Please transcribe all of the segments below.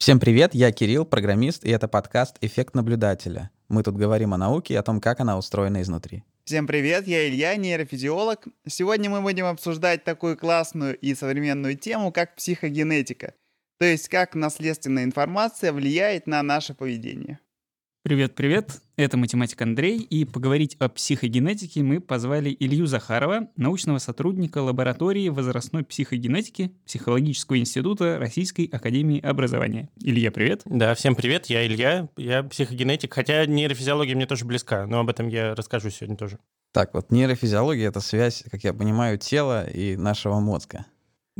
Всем привет, я Кирилл, программист, и это подкаст «Эффект наблюдателя». Мы тут говорим о науке и о том, как она устроена изнутри. Всем привет, я Илья, нейрофизиолог. Сегодня мы будем обсуждать такую классную и современную тему, как психогенетика, то есть как наследственная информация влияет на наше поведение. Привет-привет, это математик Андрей, и поговорить о психогенетике мы позвали Илью Захарова, научного сотрудника лаборатории возрастной психогенетики Психологического института Российской Академии Образования. Илья, привет. Да, всем привет, я Илья, я психогенетик, хотя нейрофизиология мне тоже близка, но об этом я расскажу сегодня тоже. Так, вот нейрофизиология — это связь, как я понимаю, тела и нашего мозга.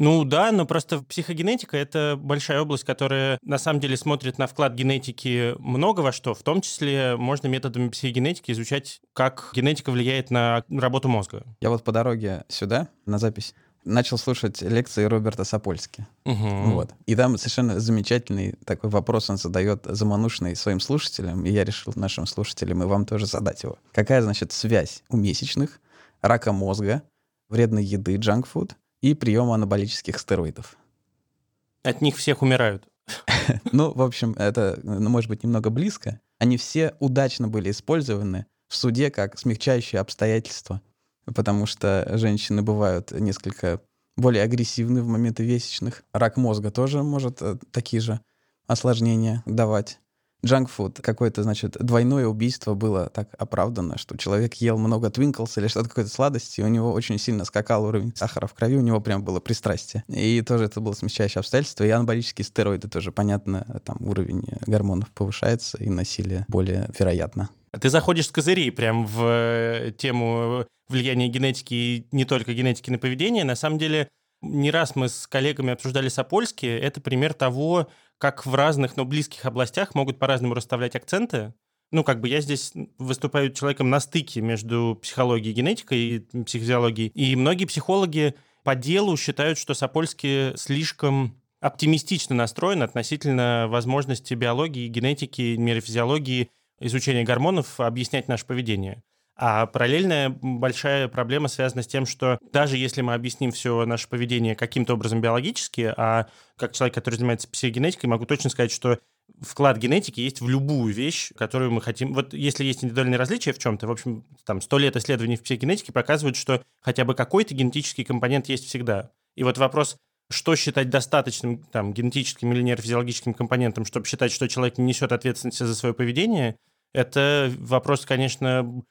Ну да, но просто психогенетика — это большая область, которая на самом деле смотрит на вклад генетики много во что. В том числе можно методами психогенетики изучать, как генетика влияет на работу мозга. Я вот по дороге сюда, на запись, начал слушать лекции Роберта Сапольски. Угу. Вот. И там совершенно замечательный такой вопрос он задает заманушный своим слушателям, и я решил нашим слушателям и вам тоже задать его. Какая, значит, связь у месячных, рака мозга, вредной еды, джанкфуд и приема анаболических стероидов. От них всех умирают. Ну, в общем, это, ну, может быть, немного близко. Они все удачно были использованы в суде как смягчающие обстоятельства, потому что женщины бывают несколько более агрессивны в моменты месячных. Рак мозга тоже может э, такие же осложнения давать джанкфуд, какое-то, значит, двойное убийство было так оправдано, что человек ел много твинклс или что-то какой-то сладости, и у него очень сильно скакал уровень сахара в крови, у него прям было пристрастие. И тоже это было смягчающее обстоятельство. И анаболические стероиды тоже, понятно, там уровень гормонов повышается, и насилие более вероятно. Ты заходишь с козырей прям в э, тему влияния генетики и не только генетики на поведение. На самом деле, не раз мы с коллегами обсуждали Сапольски. Это пример того, как в разных, но близких областях могут по-разному расставлять акценты. Ну, как бы я здесь выступаю человеком на стыке между психологией генетикой и психофизиологией. И многие психологи по делу считают, что Сапольский слишком оптимистично настроен относительно возможности биологии, генетики, нейрофизиологии, изучения гормонов объяснять наше поведение. А параллельная большая проблема связана с тем, что даже если мы объясним все наше поведение каким-то образом биологически, а как человек, который занимается психогенетикой, могу точно сказать, что вклад генетики есть в любую вещь, которую мы хотим. Вот если есть индивидуальные различия в чем-то, в общем, там сто лет исследований в психогенетике показывают, что хотя бы какой-то генетический компонент есть всегда. И вот вопрос, что считать достаточным там, генетическим или нейрофизиологическим компонентом, чтобы считать, что человек не несет ответственности за свое поведение, это вопрос, конечно,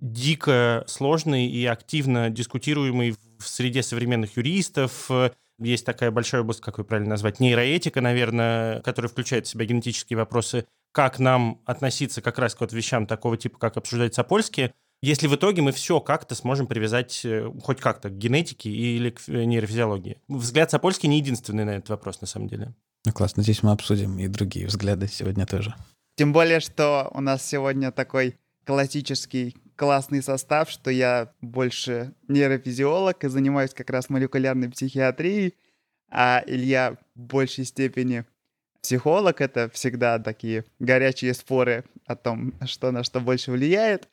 дико сложный и активно дискутируемый в среде современных юристов. Есть такая большая область, как вы правильно назвать, нейроэтика, наверное, которая включает в себя генетические вопросы. Как нам относиться как раз к вот вещам такого типа, как обсуждать Сапольски, если в итоге мы все как-то сможем привязать э, хоть как-то к генетике или к нейрофизиологии. Взгляд Сапольский не единственный на этот вопрос, на самом деле. Ну классно, здесь мы обсудим и другие взгляды сегодня тоже. Тем более, что у нас сегодня такой классический классный состав, что я больше нейрофизиолог и занимаюсь как раз молекулярной психиатрией, а Илья в большей степени психолог. Это всегда такие горячие споры о том, что на что больше влияет.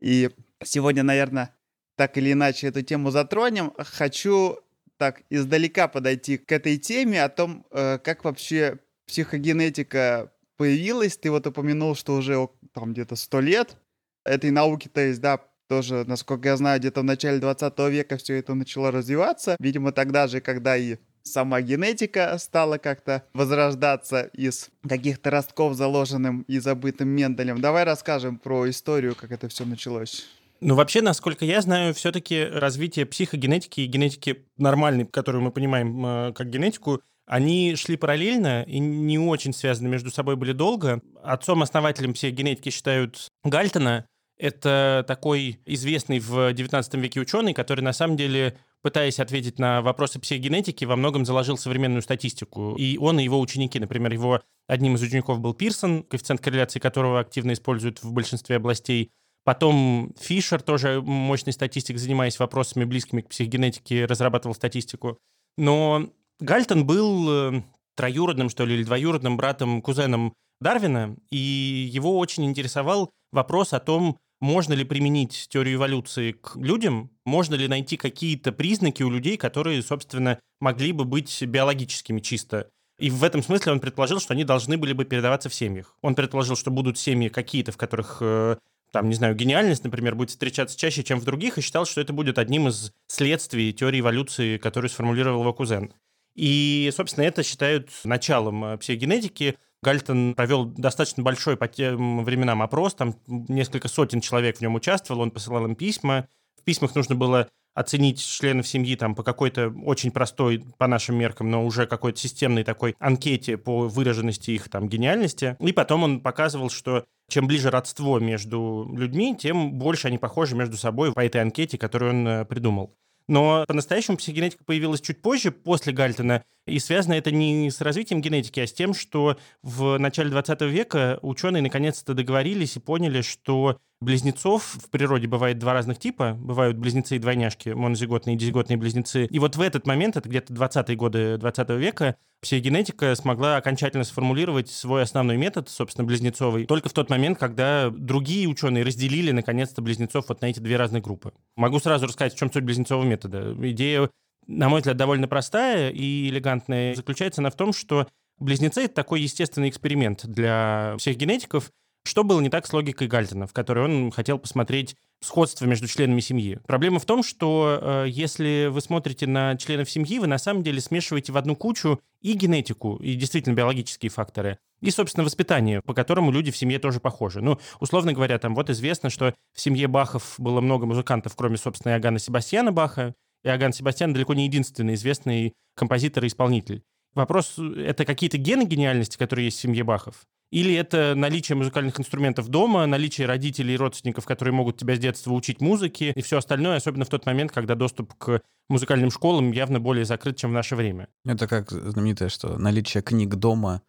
И сегодня, наверное, так или иначе эту тему затронем. Хочу так издалека подойти к этой теме о том, э, как вообще психогенетика появилась. Ты вот упомянул, что уже там где-то сто лет этой науки, то есть, да, тоже, насколько я знаю, где-то в начале 20 века все это начало развиваться. Видимо, тогда же, когда и сама генетика стала как-то возрождаться из каких-то ростков, заложенным и забытым Менделем. Давай расскажем про историю, как это все началось. Ну, вообще, насколько я знаю, все-таки развитие психогенетики и генетики нормальной, которую мы понимаем э, как генетику, они шли параллельно и не очень связаны между собой были долго. Отцом-основателем психогенетики считают Гальтона. Это такой известный в 19 веке ученый, который на самом деле пытаясь ответить на вопросы психогенетики, во многом заложил современную статистику. И он и его ученики, например, его одним из учеников был Пирсон, коэффициент корреляции которого активно используют в большинстве областей. Потом Фишер, тоже мощный статистик, занимаясь вопросами близкими к психогенетике, разрабатывал статистику. Но Гальтон был э, троюродным, что ли, или двоюродным братом, кузеном Дарвина, и его очень интересовал вопрос о том, можно ли применить теорию эволюции к людям, можно ли найти какие-то признаки у людей, которые, собственно, могли бы быть биологическими чисто. И в этом смысле он предположил, что они должны были бы передаваться в семьях. Он предположил, что будут семьи какие-то, в которых э, там, не знаю, гениальность, например, будет встречаться чаще, чем в других, и считал, что это будет одним из следствий теории эволюции, которую сформулировал его кузен. И, собственно, это считают началом э, психогенетики. Гальтон провел достаточно большой по тем временам опрос, там несколько сотен человек в нем участвовал, он посылал им письма. В письмах нужно было оценить членов семьи там по какой-то очень простой, по нашим меркам, но уже какой-то системной такой анкете по выраженности их там гениальности. И потом он показывал, что чем ближе родство между людьми, тем больше они похожи между собой по этой анкете, которую он э, придумал. Но по-настоящему психогенетика появилась чуть позже, после Гальтона, и связано это не с развитием генетики, а с тем, что в начале 20 века ученые наконец-то договорились и поняли, что близнецов в природе бывает два разных типа. Бывают близнецы и двойняшки, монозиготные и дизиготные близнецы. И вот в этот момент, это где-то 20-е годы 20 века, психогенетика смогла окончательно сформулировать свой основной метод, собственно, близнецовый, только в тот момент, когда другие ученые разделили, наконец-то, близнецов вот на эти две разные группы. Могу сразу рассказать, в чем суть близнецового метода. Идея, на мой взгляд, довольно простая и элегантная. Заключается она в том, что близнецы — это такой естественный эксперимент для всех генетиков, что было не так с логикой Гальтона, в которой он хотел посмотреть сходство между членами семьи? Проблема в том, что э, если вы смотрите на членов семьи, вы на самом деле смешиваете в одну кучу и генетику, и действительно биологические факторы, и, собственно, воспитание, по которому люди в семье тоже похожи. Ну, условно говоря, там вот известно, что в семье Бахов было много музыкантов, кроме, собственно, Иоганна Себастьяна Баха. Иоганн Себастьян далеко не единственный известный композитор и исполнитель. Вопрос — это какие-то гены гениальности, которые есть в семье Бахов? Или это наличие музыкальных инструментов дома, наличие родителей и родственников, которые могут тебя с детства учить музыке, и все остальное, особенно в тот момент, когда доступ к музыкальным школам явно более закрыт, чем в наше время. Это как знаменитое, что наличие книг дома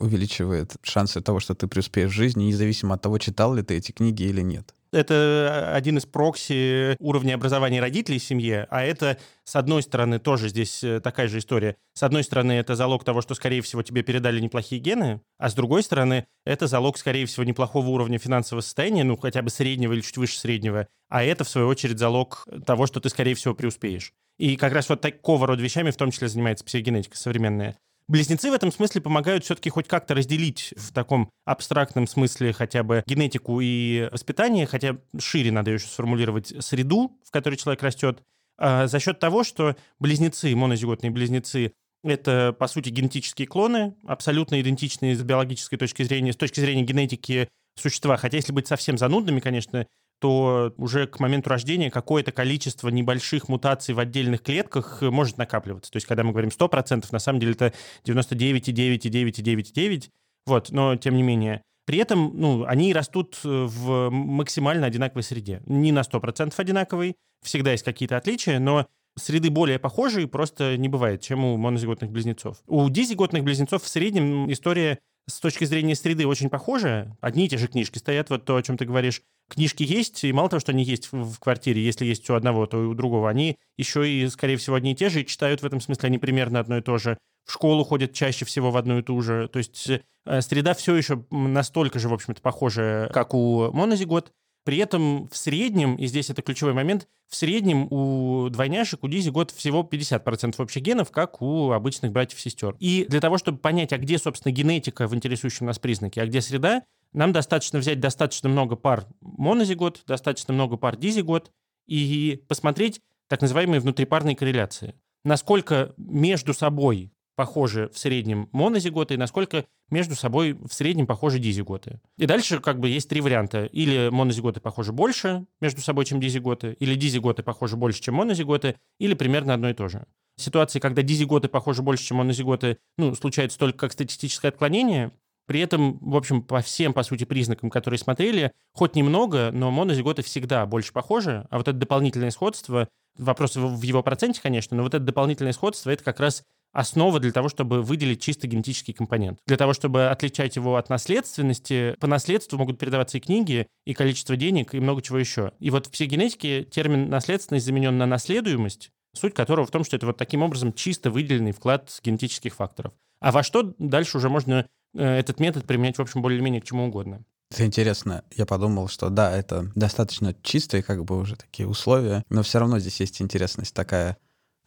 увеличивает шансы того, что ты преуспеешь в жизни, независимо от того, читал ли ты эти книги или нет. Это один из прокси уровня образования родителей в семье, а это, с одной стороны, тоже здесь э, такая же история. С одной стороны, это залог того, что, скорее всего, тебе передали неплохие гены, а с другой стороны, это залог, скорее всего, неплохого уровня финансового состояния, ну, хотя бы среднего или чуть выше среднего, а это, в свою очередь, залог того, что ты, скорее всего, преуспеешь. И как раз вот такого рода вещами в том числе занимается психогенетика современная. Близнецы в этом смысле помогают все-таки хоть как-то разделить в таком абстрактном смысле хотя бы генетику и воспитание, хотя шире надо еще сформулировать среду, в которой человек растет, а за счет того, что близнецы, монозиготные близнецы, это, по сути, генетические клоны, абсолютно идентичные с биологической точки зрения, с точки зрения генетики существа. Хотя, если быть совсем занудными, конечно, то уже к моменту рождения какое-то количество небольших мутаций в отдельных клетках э, может накапливаться. То есть, когда мы говорим 100%, на самом деле это 99,9,9,9,9. Вот, но тем не менее. При этом, ну, они растут э, в максимально одинаковой среде. Не на 100% одинаковой, всегда есть какие-то отличия, но среды более похожие просто не бывает, чем у монозиготных близнецов. У дизиготных близнецов в среднем история с точки зрения среды очень похожая. Одни и те же книжки стоят, вот то, о чем ты говоришь. Книжки есть, и мало того, что они есть в, квартире, если есть у одного, то и у другого, они еще и, скорее всего, одни и те же, и читают в этом смысле они примерно одно и то же. В школу ходят чаще всего в одну и ту же. То есть э, среда все еще настолько же, в общем-то, похожая, как у монозигот. При этом в среднем, и здесь это ключевой момент, в среднем у двойняшек, у Дизи год всего 50% общих генов, как у обычных братьев-сестер. И для того, чтобы понять, а где, собственно, генетика в интересующем нас признаке, а где среда, нам достаточно взять достаточно много пар монозигот, достаточно много пар дизигот и посмотреть так называемые внутрипарные корреляции. Насколько между собой похожи в среднем монозиготы и насколько между собой в среднем похожи дизиготы. И дальше как бы есть три варианта. Или монозиготы похожи больше между собой, чем дизиготы, или дизиготы похожи больше, чем монозиготы, или примерно одно и то же. Ситуации, когда дизиготы похожи больше, чем монозиготы, ну, случается только как статистическое отклонение, при этом, в общем, по всем, по сути, признакам, которые смотрели, хоть немного, но монозиготы всегда больше похожи, а вот это дополнительное сходство, вопрос в его проценте, конечно, но вот это дополнительное сходство, это как раз основа для того, чтобы выделить чисто генетический компонент. Для того, чтобы отличать его от наследственности, по наследству могут передаваться и книги, и количество денег, и много чего еще. И вот в психогенетике термин наследственность заменен на наследуемость, суть которого в том, что это вот таким образом чисто выделенный вклад генетических факторов. А во что дальше уже можно э, этот метод применять, в общем, более-менее к чему угодно. Это интересно. Я подумал, что да, это достаточно чистые как бы уже такие условия, но все равно здесь есть интересность такая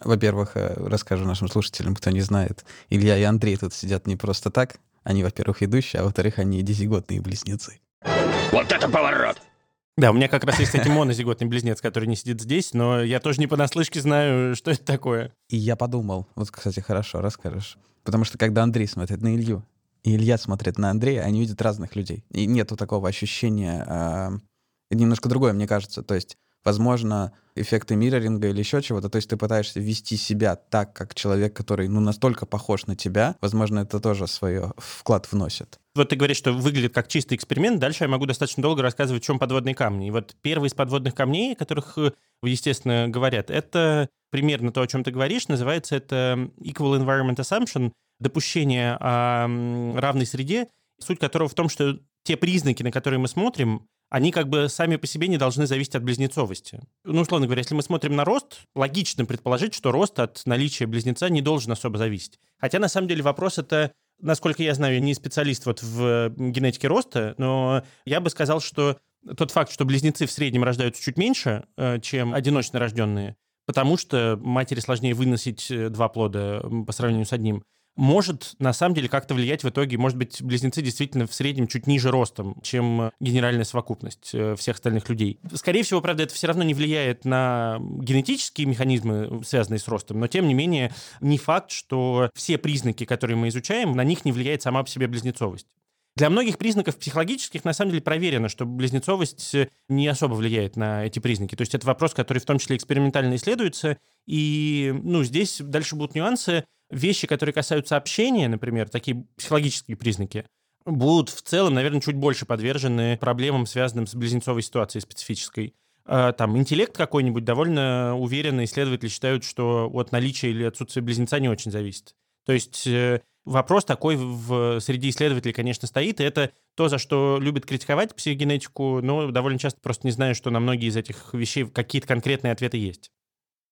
Во-первых, э, расскажу нашим слушателям, кто не знает, Илья и Андрей тут сидят не просто так. Они, во-первых, ведущие, а во-вторых, они десятигодные близнецы. Вот это поворот! Да, у меня как раз есть, кстати, монозиготный близнец, который не сидит здесь, но я тоже не понаслышке знаю, что это такое. И я подумал, вот, кстати, хорошо, расскажешь. Потому что когда Андрей смотрит на Илью, и Илья смотрит на Андрея, они видят разных людей. И нету такого ощущения, э, немножко другое, мне кажется. То есть возможно, эффекты мирроринга или еще чего-то. То есть ты пытаешься вести себя так, как человек, который ну, настолько похож на тебя. Возможно, это тоже свой вклад вносит. Вот ты говоришь, что выглядит как чистый эксперимент. Дальше я могу достаточно долго рассказывать, в чем подводные камни. И вот первый из подводных камней, о которых, э, естественно, говорят, это примерно то, о чем ты говоришь. Называется это Equal Environment Assumption, допущение о равной среде, суть которого в том, что те признаки, на которые мы смотрим, они как бы сами по себе не должны зависеть от близнецовости. Ну, условно говоря, если мы смотрим на рост, логично предположить, что рост от наличия близнеца не должен особо зависеть. Хотя, на самом деле, вопрос это, насколько я знаю, я не специалист вот в генетике роста, но я бы сказал, что тот факт, что близнецы в среднем рождаются чуть меньше, э, чем одиночно рожденные, потому что матери сложнее выносить э, два плода по сравнению с одним, может на самом деле как-то влиять в итоге. Может быть, близнецы действительно в среднем чуть ниже ростом, чем генеральная совокупность э, всех остальных людей. Скорее всего, правда, это все равно не влияет на генетические механизмы, связанные с ростом, но тем не менее не факт, что все признаки, которые мы изучаем, на них не влияет сама по себе близнецовость. Для многих признаков психологических на самом деле проверено, что близнецовость не особо влияет на эти признаки. То есть это вопрос, который в том числе экспериментально исследуется. И ну, здесь дальше будут нюансы вещи, которые касаются общения, например, такие психологические признаки, будут в целом, наверное, чуть больше подвержены проблемам, связанным с близнецовой ситуацией специфической. А, там интеллект какой-нибудь довольно уверенно исследователи считают, что от наличия или отсутствия близнеца не очень зависит. То есть э, вопрос такой в среди исследователей, конечно, стоит, и это то, за что любят критиковать психогенетику, но довольно часто просто не знаю, что на многие из этих вещей какие-то конкретные ответы есть.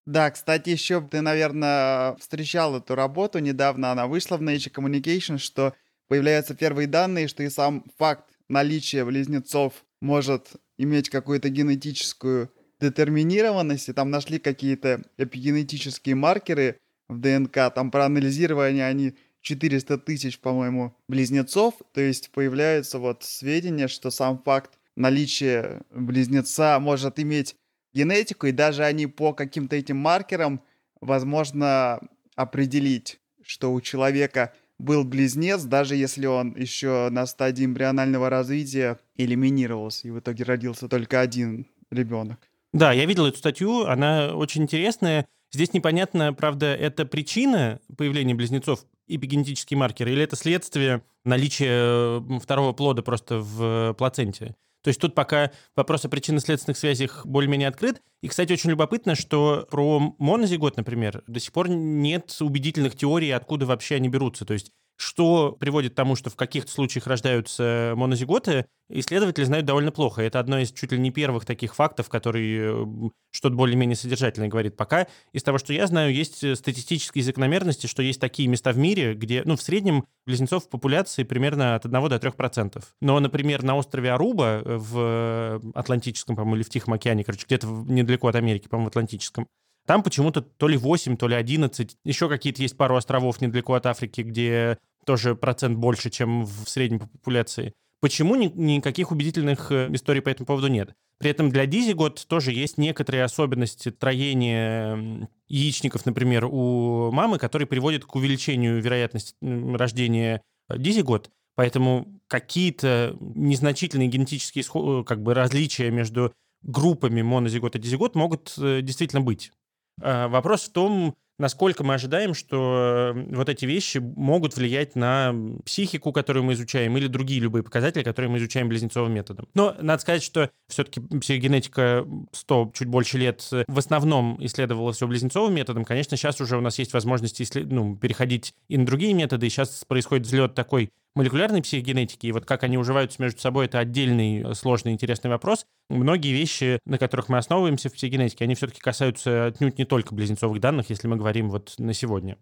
Да, кстати, еще ты, наверное, встречал эту работу недавно, она вышла в Nature Communication, что появляются первые данные, что и сам факт наличия близнецов может иметь какую-то генетическую детерминированность, и там нашли какие-то эпигенетические маркеры в ДНК, там проанализировали они 400 тысяч, по-моему, близнецов, то есть появляются вот сведения, что сам факт наличия близнеца может иметь генетику, и даже они по каким-то этим маркерам возможно определить, что у человека был близнец, даже если он еще на стадии эмбрионального развития элиминировался, и в итоге родился только один ребенок. Да, я видел эту статью, она очень интересная. Здесь непонятно, правда, это причина появления близнецов, эпигенетические маркеры, или это следствие наличия второго плода просто в плаценте. То есть тут пока вопрос о причинно-следственных связях более-менее открыт. И, кстати, очень любопытно, что про монозигот, например, до сих пор нет убедительных теорий, откуда вообще они берутся. То есть что приводит к тому, что в каких-то случаях рождаются монозиготы, исследователи знают довольно плохо. Это одно из чуть ли не первых таких фактов, который что-то более-менее содержательное говорит. Пока из того, что я знаю, есть э, статистические закономерности, что есть такие места в мире, где, ну, в среднем близнецов в популяции примерно от 1 до 3%. Но, например, на острове Аруба э, в Атлантическом, по-моему, или в Тихом океане, короче, где-то недалеко от Америки, по-моему, в Атлантическом, там почему-то то ли 8, то ли 11. Еще какие-то есть пару островов недалеко от Африки, где тоже процент больше, чем в средней популяции. Почему ни, никаких убедительных э, историй по этому поводу нет? При этом для дизигот тоже есть некоторые особенности троения яичников, например, у мамы, которые приводят к увеличению вероятности рождения э, дизигот. Поэтому какие-то незначительные генетические э, как бы, различия между группами монозигот и дизигот могут действительно быть. Вопрос в том, насколько мы ожидаем, что э, вот эти вещи могут влиять на психику, которую мы изучаем, или другие любые показатели, которые мы изучаем близнецовым методом. Но надо сказать, что все-таки психогенетика 100, чуть больше лет э, в основном исследовалась все близнецовым методом. Конечно, сейчас уже у нас есть возможность исслед... ну, переходить и на другие методы, и сейчас происходит взлет такой молекулярной психогенетики, и вот как они уживаются между собой, это отдельный э, сложный интересный вопрос. Многие вещи, на которых мы основываемся в психогенетике, они все-таки касаются отнюдь не только близнецовых данных, если мы говорим вот на сегодня.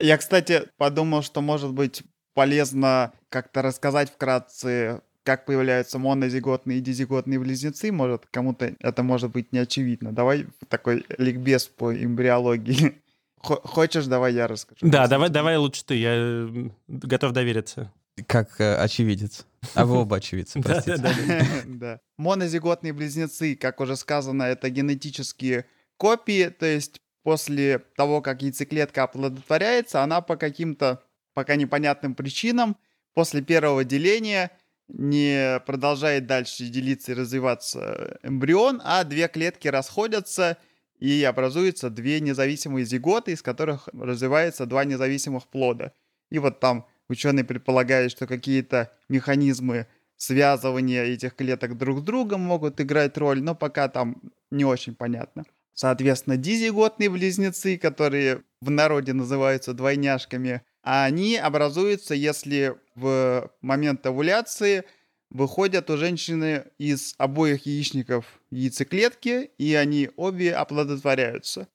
Я, кстати, подумал, что, может быть, полезно как-то рассказать вкратце, как появляются монозиготные и дизиготные близнецы, может, кому-то это может быть не очевидно. Давай такой ликбез по эмбриологии. Хочешь, давай я расскажу. Да, давай, давай лучше ты, я готов довериться. Как э, очевидец. А вы оба очевидцы, простите. Да. Монозиготные близнецы, как уже сказано, это генетические копии, то есть после того, как яйцеклетка оплодотворяется, она по каким-то пока непонятным причинам после первого деления не продолжает дальше делиться и развиваться эмбрион, а две клетки расходятся и образуются две независимые зиготы, из которых развивается два независимых плода. И вот там ученые предполагают, что какие-то механизмы связывания этих клеток друг с другом могут играть роль, но пока там не очень понятно. Соответственно, дизиготные близнецы, которые в народе называются двойняшками, они образуются, если в момент овуляции выходят у женщины из обоих яичников яйцеклетки, и они обе оплодотворяются.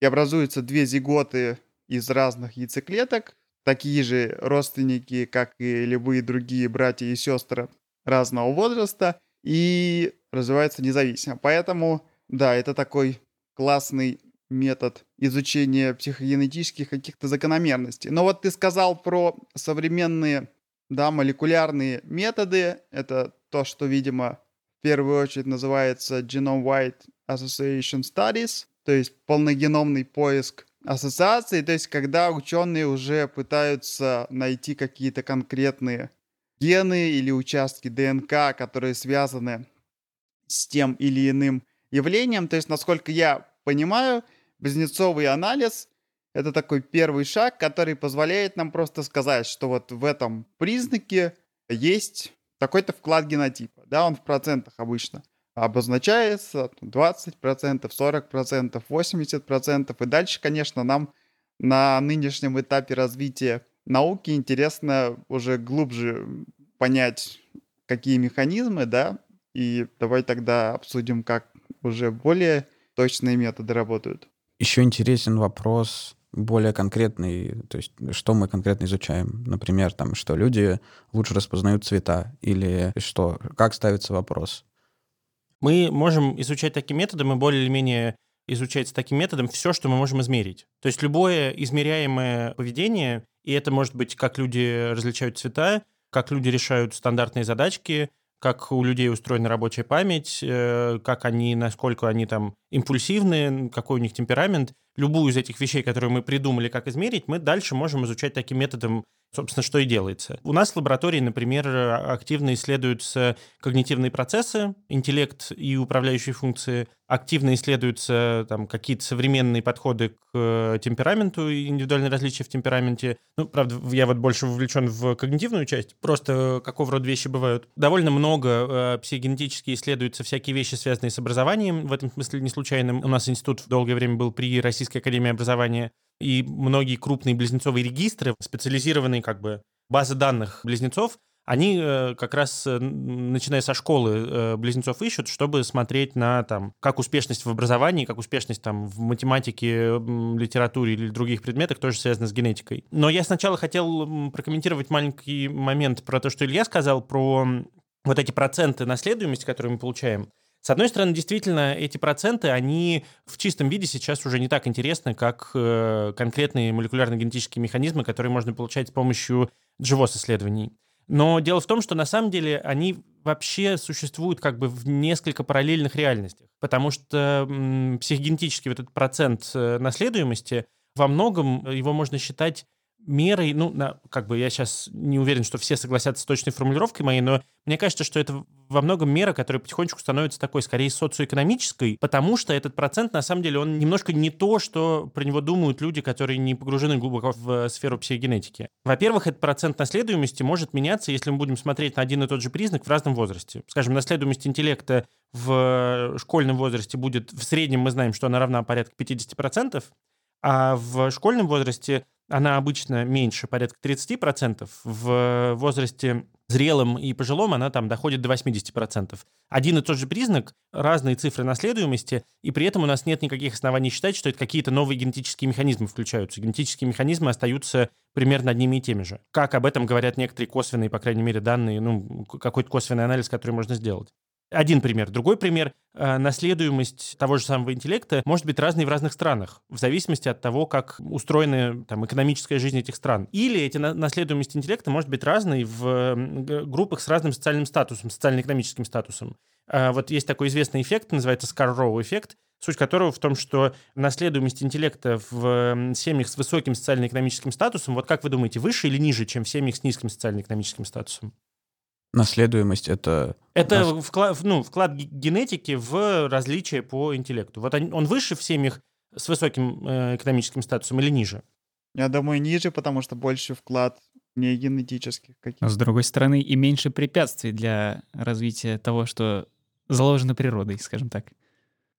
И образуются две зиготы из разных яйцеклеток, такие же родственники, как и любые другие братья и сестры разного возраста, и развиваются независимо. Поэтому, да, это такой классный метод изучения психогенетических каких-то закономерностей. Но вот ты сказал про современные, да, молекулярные методы. Это то, что, видимо, в первую очередь называется Genome-Wide Association Studies, то есть полногеномный поиск ассоциаций, то есть когда ученые уже пытаются найти какие-то конкретные гены или участки ДНК, которые связаны с тем или иным явлением. То есть, насколько я понимаю, близнецовый анализ — это такой первый шаг, который позволяет нам просто сказать, что вот в этом признаке есть такой-то вклад генотипа. Да, он в процентах обычно обозначается 20%, 40%, 80%. И дальше, конечно, нам на нынешнем этапе развития науки интересно уже глубже понять, какие механизмы, да, и давай тогда обсудим, как уже более точные методы работают. Еще интересен вопрос более конкретный, то есть что мы конкретно изучаем. Например, там, что люди лучше распознают цвета или что, как ставится вопрос. Мы можем изучать таким методом и более или менее изучать таким методом все, что мы можем измерить. То есть любое измеряемое поведение, и это может быть, как люди различают цвета, как люди решают стандартные задачки, как у людей устроена рабочая память, э, как они, насколько они там импульсивны, какой у них темперамент. Любую из этих вещей, которые мы придумали, как измерить, мы дальше можем изучать таким методом собственно, что и делается. У нас в лаборатории, например, активно исследуются когнитивные процессы, интеллект и управляющие функции, активно исследуются там, какие-то современные подходы к э, темпераменту и индивидуальные различия в темпераменте. Ну, правда, я вот больше вовлечен в когнитивную часть, просто какого рода вещи бывают. Довольно много э, психогенетически исследуются всякие вещи, связанные с образованием. В этом смысле не случайно у нас институт долгое время был при Российской академии образования и многие крупные близнецовые регистры, специализированные как бы базы данных близнецов, они э, как раз, э, начиная со школы, э, близнецов ищут, чтобы смотреть на там, как успешность в образовании, как успешность там, в математике, литературе или других предметах тоже связана с генетикой. Но я сначала хотел прокомментировать маленький момент про то, что Илья сказал, про вот эти проценты наследуемости, которые мы получаем. С одной стороны, действительно, эти проценты, они в чистом виде сейчас уже не так интересны, как э, конкретные молекулярно-генетические механизмы, которые можно получать с помощью GWAS-исследований. Но дело в том, что на самом деле они вообще существуют как бы в несколько параллельных реальностях, потому что м, психогенетический вот этот процент э, наследуемости во многом его можно считать мерой, ну, на, как бы я сейчас не уверен, что все согласятся с точной формулировкой моей, но мне кажется, что это во многом мера, которая потихонечку становится такой, скорее, социоэкономической, потому что этот процент, на самом деле, он немножко не то, что про него думают люди, которые не погружены глубоко в сферу психогенетики. Во-первых, этот процент наследуемости может меняться, если мы будем смотреть на один и тот же признак в разном возрасте. Скажем, наследуемость интеллекта в школьном возрасте будет, в среднем мы знаем, что она равна порядка 50%, а в школьном возрасте она обычно меньше, порядка 30%. В возрасте зрелым и пожилом она там доходит до 80%. Один и тот же признак, разные цифры наследуемости, и при этом у нас нет никаких оснований считать, что это какие-то новые генетические механизмы включаются. Генетические механизмы остаются примерно одними и теми же. Как об этом говорят некоторые косвенные, по крайней мере, данные, ну, какой-то косвенный анализ, который можно сделать. Один пример. Другой пример. Э, наследуемость того же самого интеллекта может быть разной в разных странах, в зависимости от того, как устроена там, экономическая жизнь этих стран. Или эти наследуемость интеллекта может быть разной в группах с разным социальным статусом, социально-экономическим статусом. Э, вот есть такой известный эффект, называется Скарроу эффект, суть которого в том, что наследуемость интеллекта в семьях с высоким социально-экономическим статусом, вот как вы думаете, выше или ниже, чем в семьях с низким социально-экономическим статусом? Наследуемость — это... Это нас... вклад, ну, вклад генетики в различия по интеллекту. Вот он, он выше в семьях с высоким э, экономическим статусом или ниже? Я думаю, ниже, потому что больше вклад не генетических каких-то. А с другой стороны, и меньше препятствий для развития того, что заложено природой, скажем так.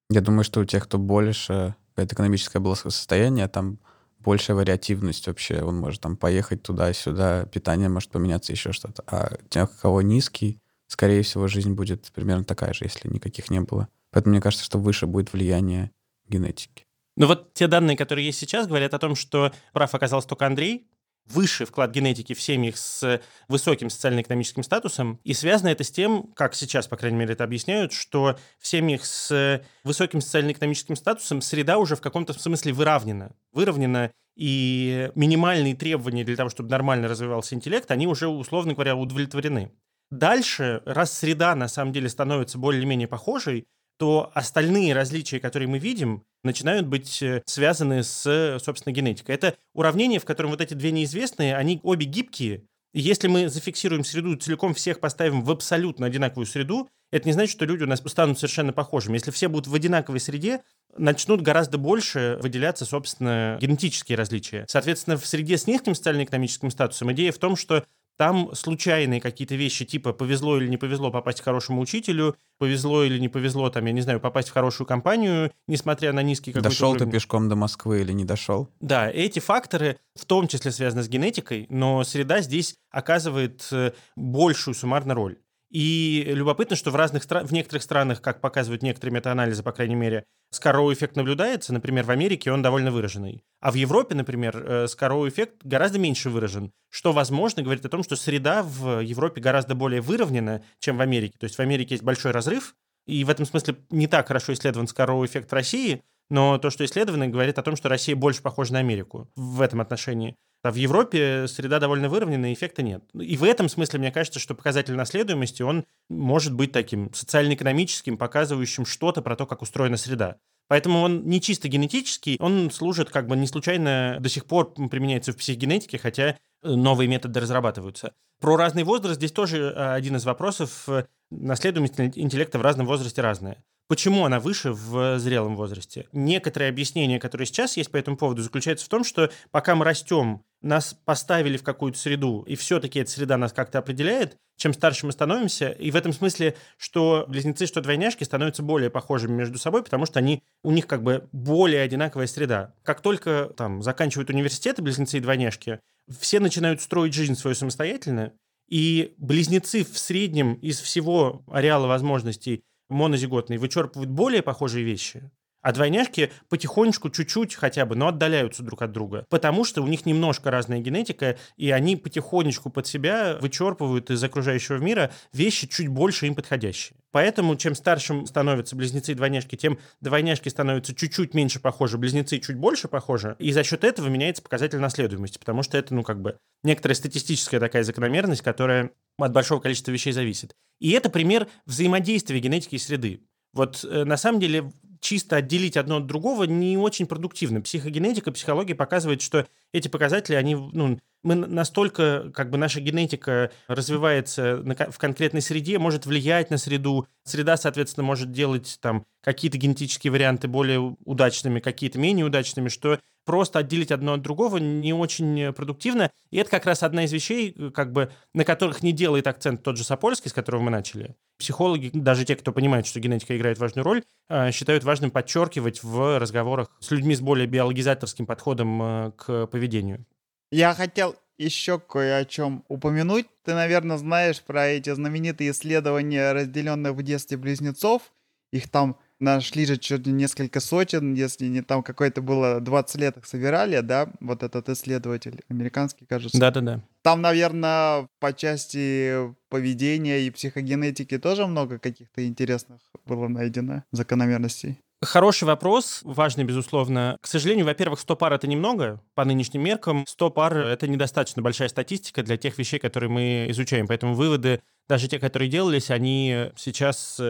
Я думаю, что у тех, кто больше какое-то экономическое благосостояние, там большая вариативность вообще. Он может там поехать туда-сюда, питание может поменяться, еще что-то. А тех, у кого низкий, скорее всего, жизнь будет примерно такая же, если никаких не было. Поэтому мне кажется, что выше будет влияние генетики. Ну вот те данные, которые есть сейчас, говорят о том, что прав оказался только Андрей, выше вклад генетики в семьях с высоким социально-экономическим статусом. И связано это с тем, как сейчас, по крайней мере, это объясняют, что в семьях с высоким социально-экономическим статусом среда уже в каком-то смысле выравнена. Выровнена, и минимальные требования для того, чтобы нормально развивался интеллект, они уже, условно говоря, удовлетворены. Дальше, раз среда на самом деле становится более-менее похожей, то остальные различия, которые мы видим, начинают быть э, связаны с, собственно, генетикой. Это уравнение, в котором вот эти две неизвестные, они обе гибкие, и если мы зафиксируем среду, целиком всех поставим в абсолютно одинаковую среду, это не значит, что люди у нас станут совершенно похожими. Если все будут в одинаковой среде, начнут гораздо больше выделяться, собственно, генетические различия. Соответственно, в среде с низким социально-экономическим статусом идея в том, что там случайные какие-то вещи, типа повезло или не повезло попасть к хорошему учителю, повезло или не повезло, там, я не знаю, попасть в хорошую компанию, несмотря на низкий какой-то Дошел уровень. ты пешком до Москвы или не дошел? Да, эти факторы в том числе связаны с генетикой, но среда здесь оказывает э, большую суммарно роль. И любопытно, что в разных стра- в некоторых странах, как показывают некоторые метаанализы, по крайней мере, скоровый эффект наблюдается. Например, в Америке он довольно выраженный. А в Европе, например, э, скоровый эффект гораздо меньше выражен, что, возможно, говорит о том, что среда в Европе гораздо более выровнена, чем в Америке. То есть в Америке есть большой разрыв, и в этом смысле не так хорошо исследован скоровый эффект в России, но то, что исследовано, говорит о том, что Россия больше похожа на Америку в этом отношении. А в Европе среда довольно выровнена, эффекта нет. И в этом смысле мне кажется, что показатель наследуемости, он может быть таким социально-экономическим, показывающим что-то про то, как устроена среда. Поэтому он не чисто генетический, он служит как бы не случайно до сих пор применяется в психогенетике, хотя э, новые методы разрабатываются. Про разный возраст здесь тоже э, один из вопросов. Наследуемость интеллекта в разном возрасте разная. Почему она выше в зрелом возрасте? Некоторые объяснения, которые сейчас есть по этому поводу, заключаются в том, что пока мы растем, нас поставили в какую-то среду, и все-таки эта среда нас как-то определяет, чем старше мы становимся, и в этом смысле, что близнецы, что двойняшки становятся более похожими между собой, потому что они, у них как бы более одинаковая среда. Как только там заканчивают университеты близнецы и двойняшки, все начинают строить жизнь свою самостоятельно, и близнецы в среднем из всего ареала возможностей монозиготные вычерпывают более похожие вещи, а двойняшки потихонечку, чуть-чуть хотя бы, но отдаляются друг от друга. Потому что у них немножко разная генетика, и они потихонечку под себя вычерпывают из окружающего мира вещи чуть больше им подходящие. Поэтому чем старшим становятся близнецы и двойняшки, тем двойняшки становятся чуть-чуть меньше похожи, близнецы чуть больше похожи. И за счет этого меняется показатель наследуемости, потому что это, ну, как бы некоторая статистическая такая закономерность, которая от большого количества вещей зависит. И это пример взаимодействия генетики и среды. Вот э, на самом деле чисто отделить одно от другого не очень продуктивно. Психогенетика, психология показывает, что эти показатели, они, ну, мы настолько, как бы наша генетика развивается в конкретной среде, может влиять на среду. Среда, соответственно, может делать там какие-то генетические варианты более удачными, какие-то менее удачными, что просто отделить одно от другого не очень продуктивно. И это как раз одна из вещей, как бы, на которых не делает акцент тот же Сапольский, с которого мы начали. Психологи, даже те, кто понимает, что генетика играет важную роль, а, считают важным подчеркивать в разговорах с людьми с более биологизаторским подходом к поведению. Я хотел еще кое о чем упомянуть. Ты, наверное, знаешь про эти знаменитые исследования разделенных в детстве близнецов. Их там нашли же чуть ли несколько сотен, если не там какое-то было 20 лет их собирали, да, вот этот исследователь американский, кажется. Да-да-да. Там, наверное, по части поведения и психогенетики тоже много каких-то интересных было найдено закономерностей. Хороший вопрос, важный, безусловно. К сожалению, во-первых, 100 пар — это немного по нынешним меркам. 100 пар — это недостаточно большая статистика для тех вещей, которые мы изучаем. Поэтому выводы, даже те, которые делались, они сейчас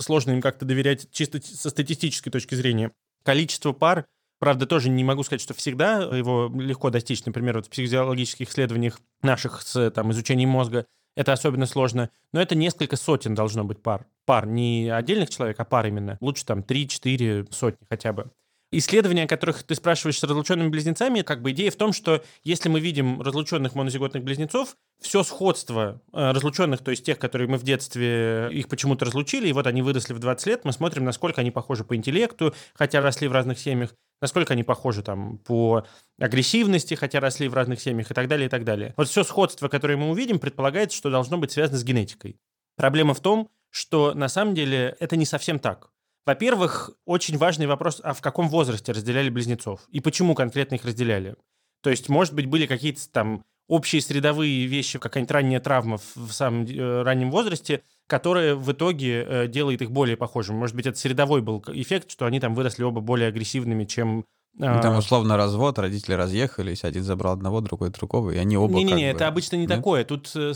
сложно им как-то доверять чисто со статистической точки зрения. Количество пар, правда, тоже не могу сказать, что всегда его легко достичь. Например, вот в психологических исследованиях наших с там, изучением мозга это особенно сложно. Но это несколько сотен должно быть пар. Пар, не отдельных человек, а пар именно. Лучше там 3-4 сотни хотя бы. Исследования, о которых ты спрашиваешь с разлученными близнецами, как бы идея в том, что если мы видим разлученных монозиготных близнецов, все сходство э, разлученных, то есть тех, которые мы в детстве их почему-то разлучили, и вот они выросли в 20 лет, мы смотрим, насколько они похожи по интеллекту, хотя росли в разных семьях, насколько они похожи там по агрессивности, хотя росли в разных семьях и так далее, и так далее. Вот все сходство, которое мы увидим, предполагается, что должно быть связано с генетикой. Проблема в том, что на самом деле это не совсем так. Во-первых, очень важный вопрос, а в каком возрасте разделяли близнецов? И почему конкретно их разделяли? То есть, может быть, были какие-то там общие средовые вещи, какая-нибудь ранняя травма в самом э, раннем возрасте, которая в итоге э, делает их более похожими. Может быть, это средовой был эффект, что они там выросли оба более агрессивными, чем ну, там условно развод, родители разъехались, один забрал одного, другой другого, и они оба. Не-не-не, бы... это обычно не Нет? такое. Тут э,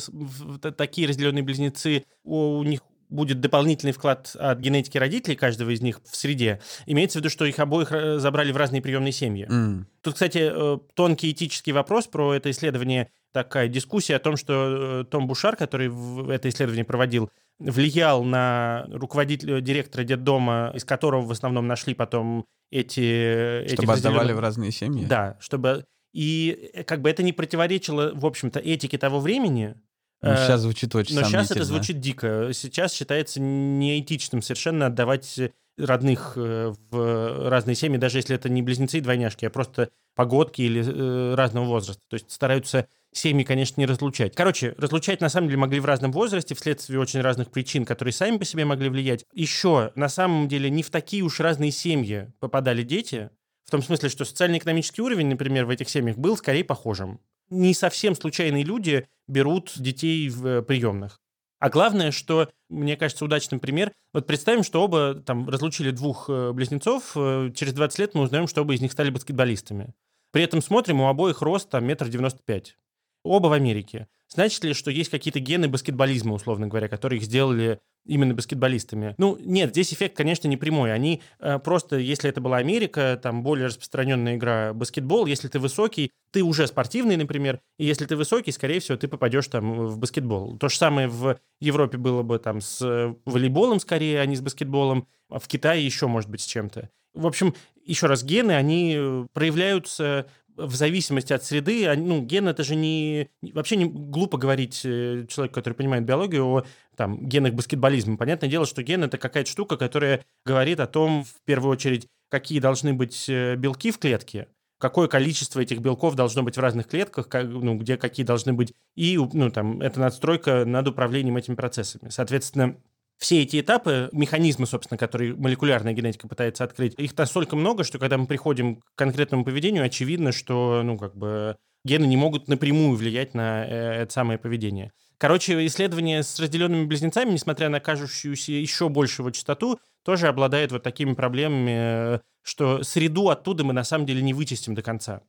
такие разделенные близнецы, у них будет дополнительный вклад от генетики родителей каждого из них в среде, имеется в виду, что их обоих э, забрали в разные приемные семьи. Mm. Тут, кстати, э, тонкий этический вопрос про это исследование, такая дискуссия о том, что э, Том Бушар, который это исследование проводил, влиял на руководителя, директора детдома, из которого в основном нашли потом эти... Чтобы отдавали в разные семьи? Да, чтобы... И как бы это не противоречило, в общем-то, этике того времени, ну, сейчас звучит очень Но сейчас это звучит дико. Сейчас считается неэтичным совершенно отдавать родных э, в разные семьи, даже если это не близнецы и двойняшки, а просто погодки или э, разного возраста. То есть стараются семьи, конечно, не разлучать. Короче, разлучать на самом деле могли в разном возрасте вследствие очень разных причин, которые сами по себе могли влиять. Еще, на самом деле, не в такие уж разные семьи попадали дети, в том смысле, что социально-экономический уровень, например, в этих семьях был скорее похожим не совсем случайные люди берут детей в э, приемных. А главное, что, мне кажется, удачный пример. Вот представим, что оба там разлучили двух э, близнецов, э, через 20 лет мы узнаем, что оба из них стали баскетболистами. При этом смотрим, у обоих рост там метр девяносто пять. Оба в Америке. Значит ли, что есть какие-то гены баскетболизма, условно говоря, которые их сделали именно баскетболистами. Ну, нет, здесь эффект, конечно, не прямой. Они э, просто, если это была Америка, там более распространенная игра баскетбол, если ты высокий, ты уже спортивный, например, и если ты высокий, скорее всего, ты попадешь там в баскетбол. То же самое в Европе было бы там с э, волейболом скорее, а не с баскетболом, а в Китае еще, может быть, с чем-то. В общем, еще раз, гены, они э, проявляются в зависимости от среды, ну, ген это же не... Вообще не глупо говорить э, человеку, который понимает биологию, о там, генах баскетболизма. Понятное дело, что ген это какая-то штука, которая говорит о том, в первую очередь, какие должны быть э, белки в клетке, какое количество этих белков должно быть в разных клетках, как, ну, где какие должны быть, и ну, там, это надстройка над управлением этими процессами. Соответственно, все эти этапы, механизмы, собственно, которые молекулярная генетика пытается открыть, их настолько много, что когда мы приходим к конкретному поведению, очевидно, что, ну, как бы, гены не могут напрямую влиять на э, это самое поведение. Короче, исследование с разделенными близнецами, несмотря на кажущуюся еще большую частоту, тоже обладает вот такими проблемами, э, что среду оттуда мы на самом деле не вычистим до конца.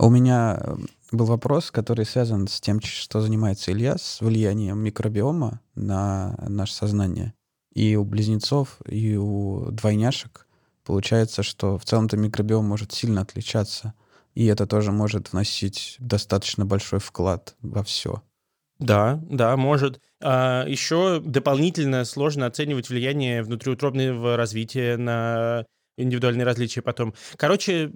У меня э, был вопрос, который связан с тем, что занимается Илья, с влиянием микробиома на наше сознание. И у близнецов, и у двойняшек получается, что в целом-то микробиом может сильно отличаться. И это тоже может вносить достаточно большой вклад во все. Да, да, может. А еще дополнительно сложно оценивать влияние внутриутробного развития на индивидуальные различия потом. Короче,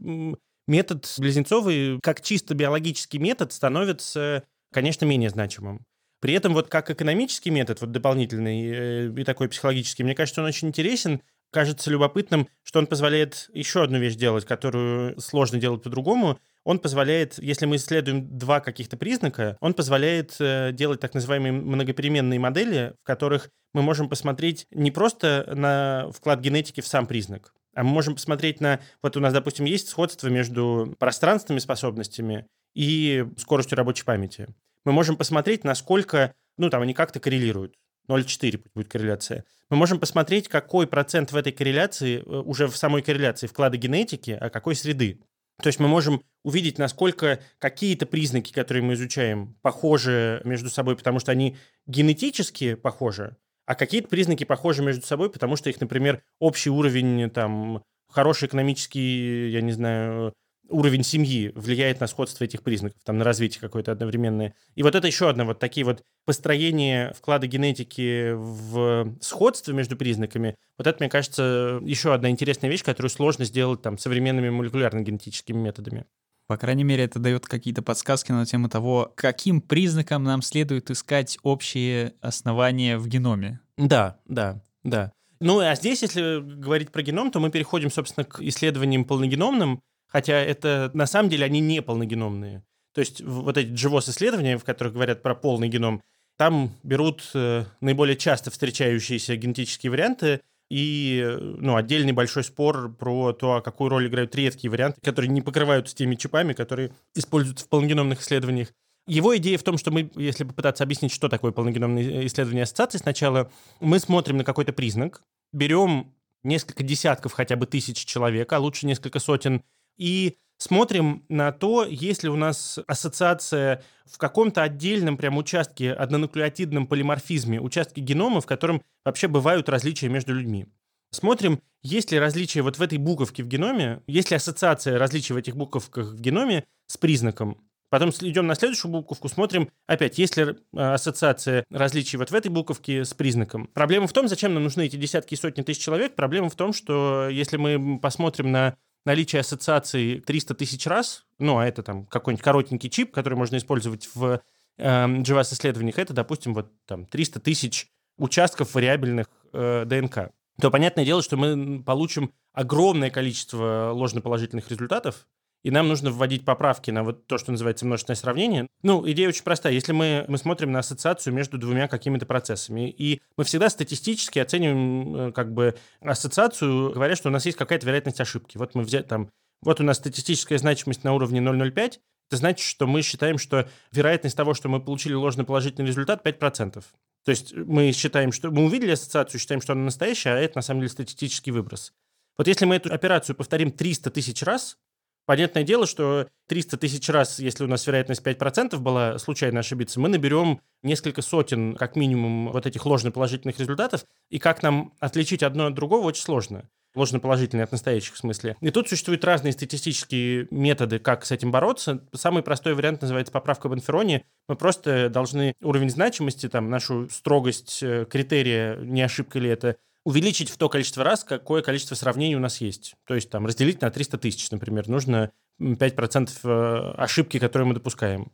метод близнецовый, как чисто биологический метод, становится, конечно, менее значимым. При этом вот как экономический метод, вот дополнительный э, и такой психологический, мне кажется, он очень интересен. Кажется любопытным, что он позволяет еще одну вещь делать, которую сложно делать по-другому. Он позволяет, если мы исследуем два каких-то признака, он позволяет э, делать так называемые многопеременные модели, в которых мы можем посмотреть не просто на вклад генетики в сам признак, а мы можем посмотреть на... Вот у нас, допустим, есть сходство между пространственными способностями и скоростью рабочей памяти. Мы можем посмотреть, насколько, ну, там, они как-то коррелируют. 0,4 будет корреляция. Мы можем посмотреть, какой процент в этой корреляции, э, уже в самой корреляции вклада генетики, а какой среды. То есть мы можем увидеть, насколько какие-то признаки, которые мы изучаем, похожи между собой, потому что они генетически похожи, а какие-то признаки похожи между собой, потому что их, например, общий уровень, там, хороший экономический, я не знаю, уровень семьи влияет на сходство этих признаков, там, на развитие какое-то одновременное. И вот это еще одно, вот такие вот построения вклада генетики в сходство между признаками, вот это, мне кажется, еще одна интересная вещь, которую сложно сделать там современными молекулярно-генетическими методами. По крайней мере, это дает какие-то подсказки на тему того, каким признакам нам следует искать общие основания в геноме. Да, да, да. Ну, а здесь, если говорить про геном, то мы переходим, собственно, к исследованиям полногеномным, хотя это на самом деле они не полногеномные. То есть вот эти GWAS-исследования, в которых говорят про полный геном, там берут э, наиболее часто встречающиеся генетические варианты и ну, отдельный большой спор про то, а какую роль играют редкие варианты, которые не покрываются теми чипами, которые используются в полногеномных исследованиях. Его идея в том, что мы, если попытаться объяснить, что такое полногеномное исследование ассоциации, сначала мы смотрим на какой-то признак, берем несколько десятков, хотя бы тысяч человек, а лучше несколько сотен, и смотрим на то, есть ли у нас ассоциация в каком-то отдельном прям участке, однонуклеотидном полиморфизме, участке генома, в котором вообще бывают различия между людьми. Смотрим, есть ли различия вот в этой буковке в геноме, есть ли ассоциация различий в этих буковках в геноме с признаком. Потом идем на следующую буковку, смотрим, опять, есть ли а, ассоциация различий вот в этой буковке с признаком. Проблема в том, зачем нам нужны эти десятки и сотни тысяч человек. Проблема в том, что если мы посмотрим на наличие ассоциации 300 тысяч раз, ну, а это там какой-нибудь коротенький чип, который можно использовать в э, GWAS-исследованиях, это, допустим, вот там 300 тысяч участков вариабельных э, ДНК, то понятное дело, что мы получим огромное количество ложноположительных результатов, и нам нужно вводить поправки на вот то, что называется множественное сравнение. Ну, идея очень простая. Если мы, мы смотрим на ассоциацию между двумя какими-то процессами, и мы всегда статистически оцениваем э, как бы ассоциацию, говоря, что у нас есть какая-то вероятность ошибки. Вот мы взяли там, вот у нас статистическая значимость на уровне 0,05, это значит, что мы считаем, что вероятность того, что мы получили ложноположительный результат, 5%. То есть мы считаем, что мы увидели ассоциацию, считаем, что она настоящая, а это на самом деле статистический выброс. Вот если мы эту операцию повторим 300 тысяч раз, Понятное дело, что 300 тысяч раз, если у нас вероятность 5% была случайно ошибиться, мы наберем несколько сотен, как минимум, вот этих ложноположительных результатов, и как нам отличить одно от другого, очень сложно ложноположительные от настоящих в смысле. И тут существуют разные статистические методы, как с этим бороться. Самый простой вариант называется поправка в инфероне. Мы просто должны уровень значимости, там, нашу строгость э, критерия, не ошибка ли это, увеличить в то количество раз, какое количество сравнений у нас есть. То есть там разделить на 300 тысяч, например, нужно 5% э, ошибки, которые мы допускаем.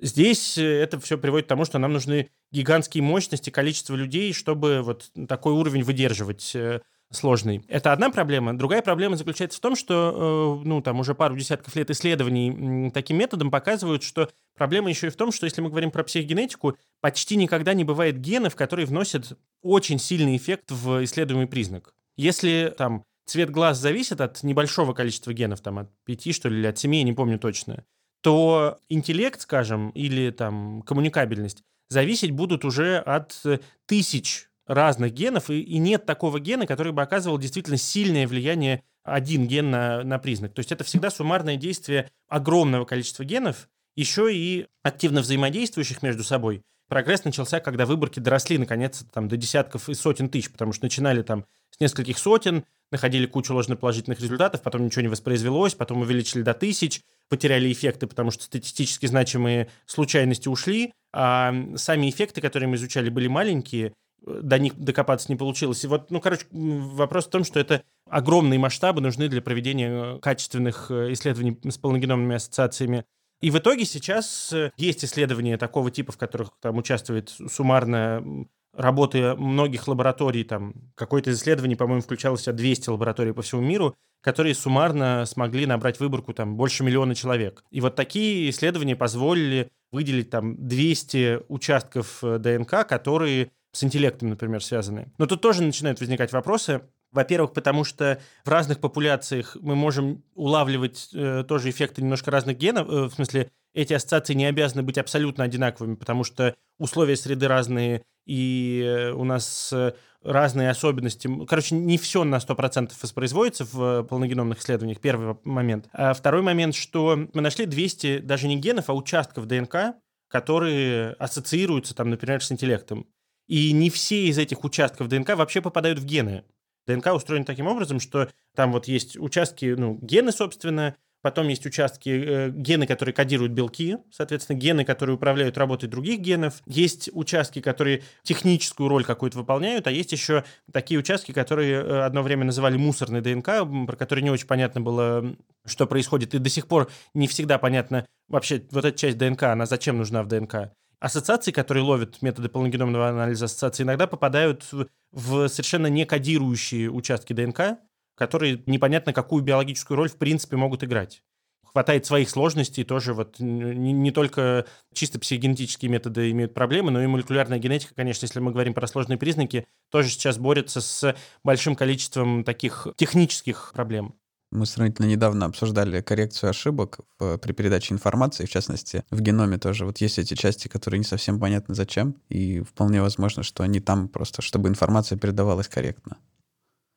Здесь э, это все приводит к тому, что нам нужны гигантские мощности, количество людей, чтобы вот такой уровень выдерживать э, сложный. Это одна проблема. Другая проблема заключается в том, что э, ну, там уже пару десятков лет исследований таким методом показывают, что проблема еще и в том, что если мы говорим про психогенетику, почти никогда не бывает генов, которые вносят очень сильный эффект в исследуемый признак. Если там цвет глаз зависит от небольшого количества генов, там от пяти, что ли, или от семи, я не помню точно, то интеллект, скажем, или там коммуникабельность зависеть будут уже от тысяч разных генов, и, и нет такого гена, который бы оказывал действительно сильное влияние один ген на, на признак. То есть это всегда суммарное действие огромного количества генов, еще и активно взаимодействующих между собой. Прогресс начался, когда выборки доросли, наконец, там, до десятков и сотен тысяч, потому что начинали там с нескольких сотен, находили кучу ложноположительных результатов, потом ничего не воспроизвелось, потом увеличили до тысяч, потеряли эффекты, потому что статистически значимые случайности ушли, а сами эффекты, которые мы изучали, были маленькие, до них докопаться не получилось. И вот, ну, короче, вопрос в том, что это огромные масштабы нужны для проведения качественных э, исследований с полногеномными ассоциациями. И в итоге сейчас э, есть исследования такого типа, в которых там участвует суммарно работы многих лабораторий, там, какое-то из исследований, по-моему, включало в себя 200 лабораторий по всему миру, которые суммарно смогли набрать выборку там больше миллиона человек. И вот такие исследования позволили выделить там 200 участков э, ДНК, которые с интеллектом, например, связаны. Но тут тоже начинают возникать вопросы. Во-первых, потому что в разных популяциях мы можем улавливать э, тоже эффекты немножко разных генов, э, в смысле эти ассоциации не обязаны быть абсолютно одинаковыми, потому что условия среды разные, и э, у нас э, разные особенности. Короче, не все на 100% воспроизводится в полногеномных исследованиях, первый момент. А второй момент, что мы нашли 200 даже не генов, а участков ДНК, которые ассоциируются, там, например, с интеллектом. И не все из этих участков ДНК вообще попадают в гены. ДНК устроен таким образом, что там вот есть участки, ну, гены, собственно, Потом есть участки, э, гены, которые кодируют белки, соответственно, гены, которые управляют работой других генов. Есть участки, которые техническую роль какую-то выполняют, а есть еще такие участки, которые э, одно время называли мусорной ДНК, про которые не очень понятно было, что происходит. И до сих пор не всегда понятно вообще вот эта часть ДНК, она зачем нужна в ДНК. Ассоциации, которые ловят методы полногеномного анализа ассоциаций, иногда попадают в совершенно не кодирующие участки ДНК, которые непонятно какую биологическую роль в принципе могут играть. Хватает своих сложностей, тоже вот не, не только чисто психогенетические методы имеют проблемы, но и молекулярная генетика, конечно, если мы говорим про сложные признаки, тоже сейчас борется с большим количеством таких технических проблем. Мы сравнительно недавно обсуждали коррекцию ошибок в, при передаче информации, в частности, в геноме тоже. Вот есть эти части, которые не совсем понятны зачем, и вполне возможно, что они там просто, чтобы информация передавалась корректно.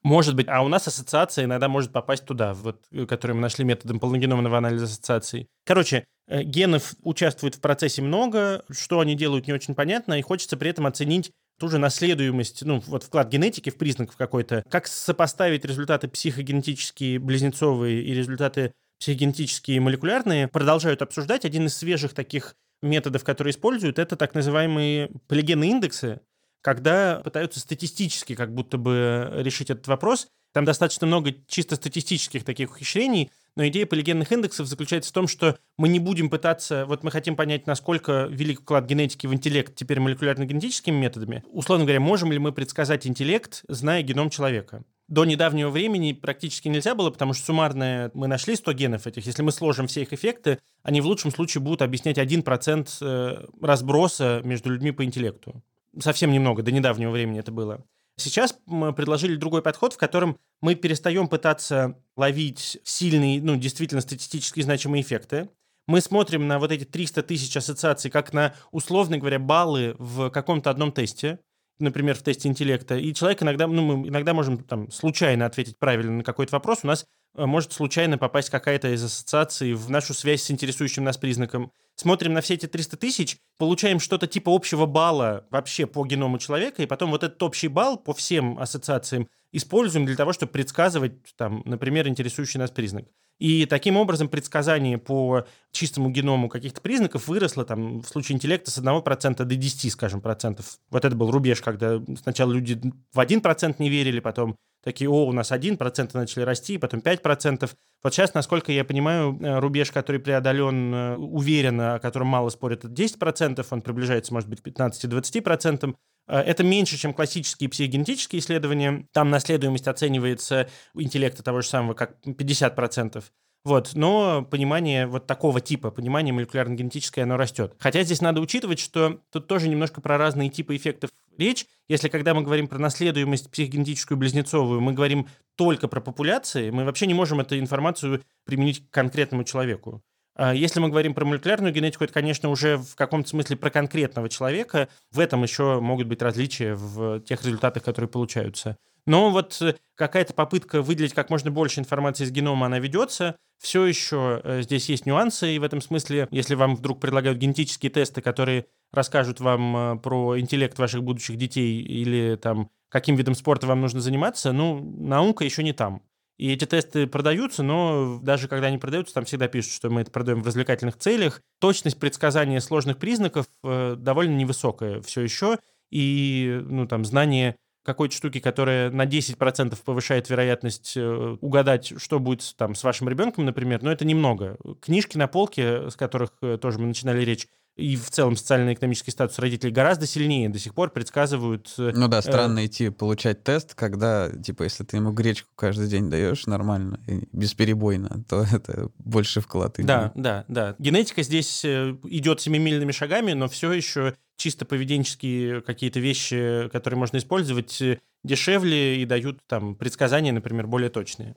Может быть, а у нас ассоциация иногда может попасть туда, вот, которую мы нашли методом полногеномного анализа ассоциаций. Короче, э, генов участвует в процессе много, что они делают не очень понятно, и хочется при этом оценить ту же наследуемость, ну, вот вклад генетики в признак какой-то, как сопоставить результаты психогенетические близнецовые и результаты психогенетические молекулярные, продолжают обсуждать. Один из свежих таких методов, которые используют, это так называемые полигенные индексы, когда пытаются статистически как будто бы решить этот вопрос. Там достаточно много чисто статистических таких ухищрений, но идея полигенных индексов заключается в том, что мы не будем пытаться, вот мы хотим понять, насколько велик вклад генетики в интеллект теперь молекулярно-генетическими методами. Условно говоря, можем ли мы предсказать интеллект, зная геном человека? До недавнего времени практически нельзя было, потому что суммарно мы нашли 100 генов этих. Если мы сложим все их эффекты, они в лучшем случае будут объяснять 1% э, разброса между людьми по интеллекту совсем немного, до недавнего времени это было. Сейчас мы предложили другой подход, в котором мы перестаем пытаться ловить сильные, ну, действительно статистически значимые эффекты. Мы смотрим на вот эти 300 тысяч ассоциаций как на, условно говоря, баллы в каком-то одном тесте, например, в тесте интеллекта, и человек иногда, ну, мы иногда можем там случайно ответить правильно на какой-то вопрос, у нас э, может случайно попасть какая-то из ассоциаций в нашу связь с интересующим нас признаком. Смотрим на все эти 300 тысяч, получаем что-то типа общего балла вообще по геному человека, и потом вот этот общий балл по всем ассоциациям используем для того, чтобы предсказывать, там, например, интересующий нас признак. И таким образом предсказание по чистому геному каких-то признаков выросло там, в случае интеллекта с 1% до 10, скажем, процентов. Вот это был рубеж, когда сначала люди в 1% не верили, потом такие, о, у нас 1% начали расти, потом 5%. Вот сейчас, насколько я понимаю, э, рубеж, который преодолен э, уверенно, о котором мало спорят, это 10%, он приближается, может быть, к 15-20%. Э, это меньше, чем классические психогенетические исследования. Там наследуемость оценивается у интеллекта того же самого, как 50%. Вот, но понимание вот такого типа, понимание молекулярно-генетическое, оно растет. Хотя здесь надо учитывать, что тут тоже немножко про разные типы эффектов речь. Если когда мы говорим про наследуемость психогенетическую близнецовую, мы говорим только про популяции, мы вообще не можем эту информацию применить к конкретному человеку. А если мы говорим про молекулярную генетику, это, конечно, уже в каком-то смысле про конкретного человека. В этом еще могут быть различия в тех результатах, которые получаются. Но вот э, какая-то попытка выделить как можно больше информации из генома, она ведется. Все еще э, здесь есть нюансы, и в этом смысле, если вам вдруг предлагают генетические тесты, которые расскажут вам э, про интеллект ваших будущих детей или там каким видом спорта вам нужно заниматься, ну, наука еще не там. И эти тесты продаются, но даже когда они продаются, там всегда пишут, что мы это продаем в развлекательных целях. Точность предсказания сложных признаков э, довольно невысокая все еще. И ну, там, знание какой-то штуки, которая на 10% повышает вероятность э, угадать, что будет там с вашим ребенком, например, но это немного. Книжки на полке, с которых э, тоже мы начинали речь, и в целом социально-экономический статус родителей гораздо сильнее до сих пор предсказывают... э, Ну да, э, странно идти получать тест, когда, типа, если ты ему гречку каждый день даешь нормально и бесперебойно, то это больше вклад. Да, да, да. Генетика здесь э, идет семимильными шагами, но все еще чисто поведенческие какие-то вещи, которые можно использовать, э, дешевле и дают там предсказания, например, более точные.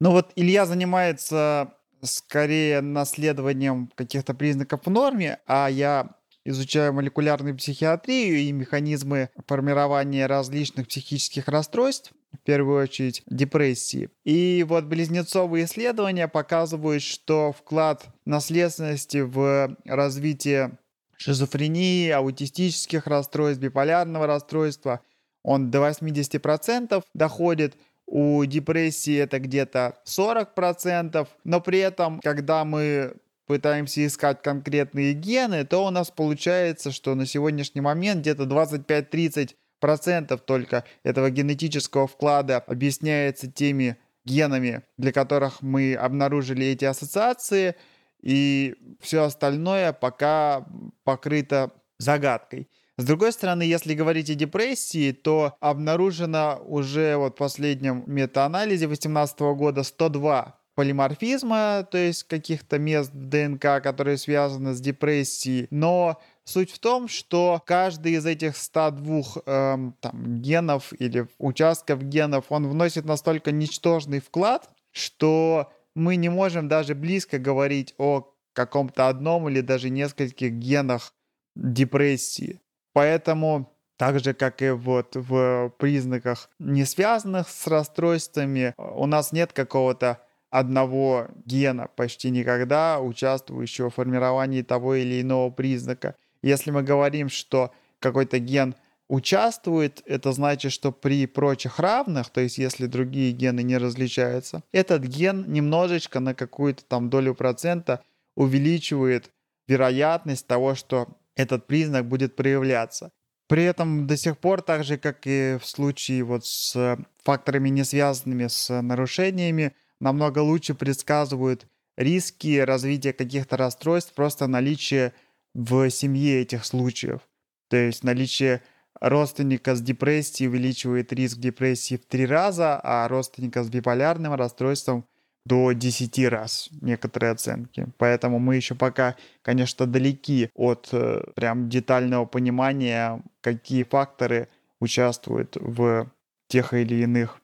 Ну вот Илья занимается скорее наследованием каких-то признаков в норме, а я изучаю молекулярную психиатрию и механизмы формирования различных психических расстройств, в первую очередь депрессии. И вот близнецовые исследования показывают, что вклад наследственности в развитие шизофрении, аутистических расстройств, биполярного расстройства, он до 80% доходит, у депрессии это где-то 40%, но при этом, когда мы пытаемся искать конкретные гены, то у нас получается, что на сегодняшний момент где-то 25-30% только этого генетического вклада объясняется теми генами, для которых мы обнаружили эти ассоциации, и все остальное пока покрыто загадкой. С другой стороны, если говорить о депрессии, то обнаружено уже вот в последнем метаанализе 2018 года 102 полиморфизма, то есть каких-то мест ДНК, которые связаны с депрессией. Но суть в том, что каждый из этих 102 эм, там, генов или участков генов, он вносит настолько ничтожный вклад, что мы не можем даже близко говорить о каком-то одном или даже нескольких генах депрессии. Поэтому так же, как и вот в признаках, не связанных с расстройствами, у нас нет какого-то одного гена почти никогда, участвующего в формировании того или иного признака. Если мы говорим, что какой-то ген участвует, это значит, что при прочих равных, то есть если другие гены не различаются, этот ген немножечко на какую-то там долю процента увеличивает вероятность того, что этот признак будет проявляться. При этом до сих пор, так же как и в случае вот с факторами, не связанными с нарушениями, намного лучше предсказывают риски развития каких-то расстройств, просто наличие в семье этих случаев. То есть наличие родственника с депрессией увеличивает риск депрессии в три раза, а родственника с биполярным расстройством до 10 раз некоторые оценки. Поэтому мы еще пока, конечно, далеки от э, прям детального понимания, какие факторы участвуют в тех или иных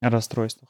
расстройствах.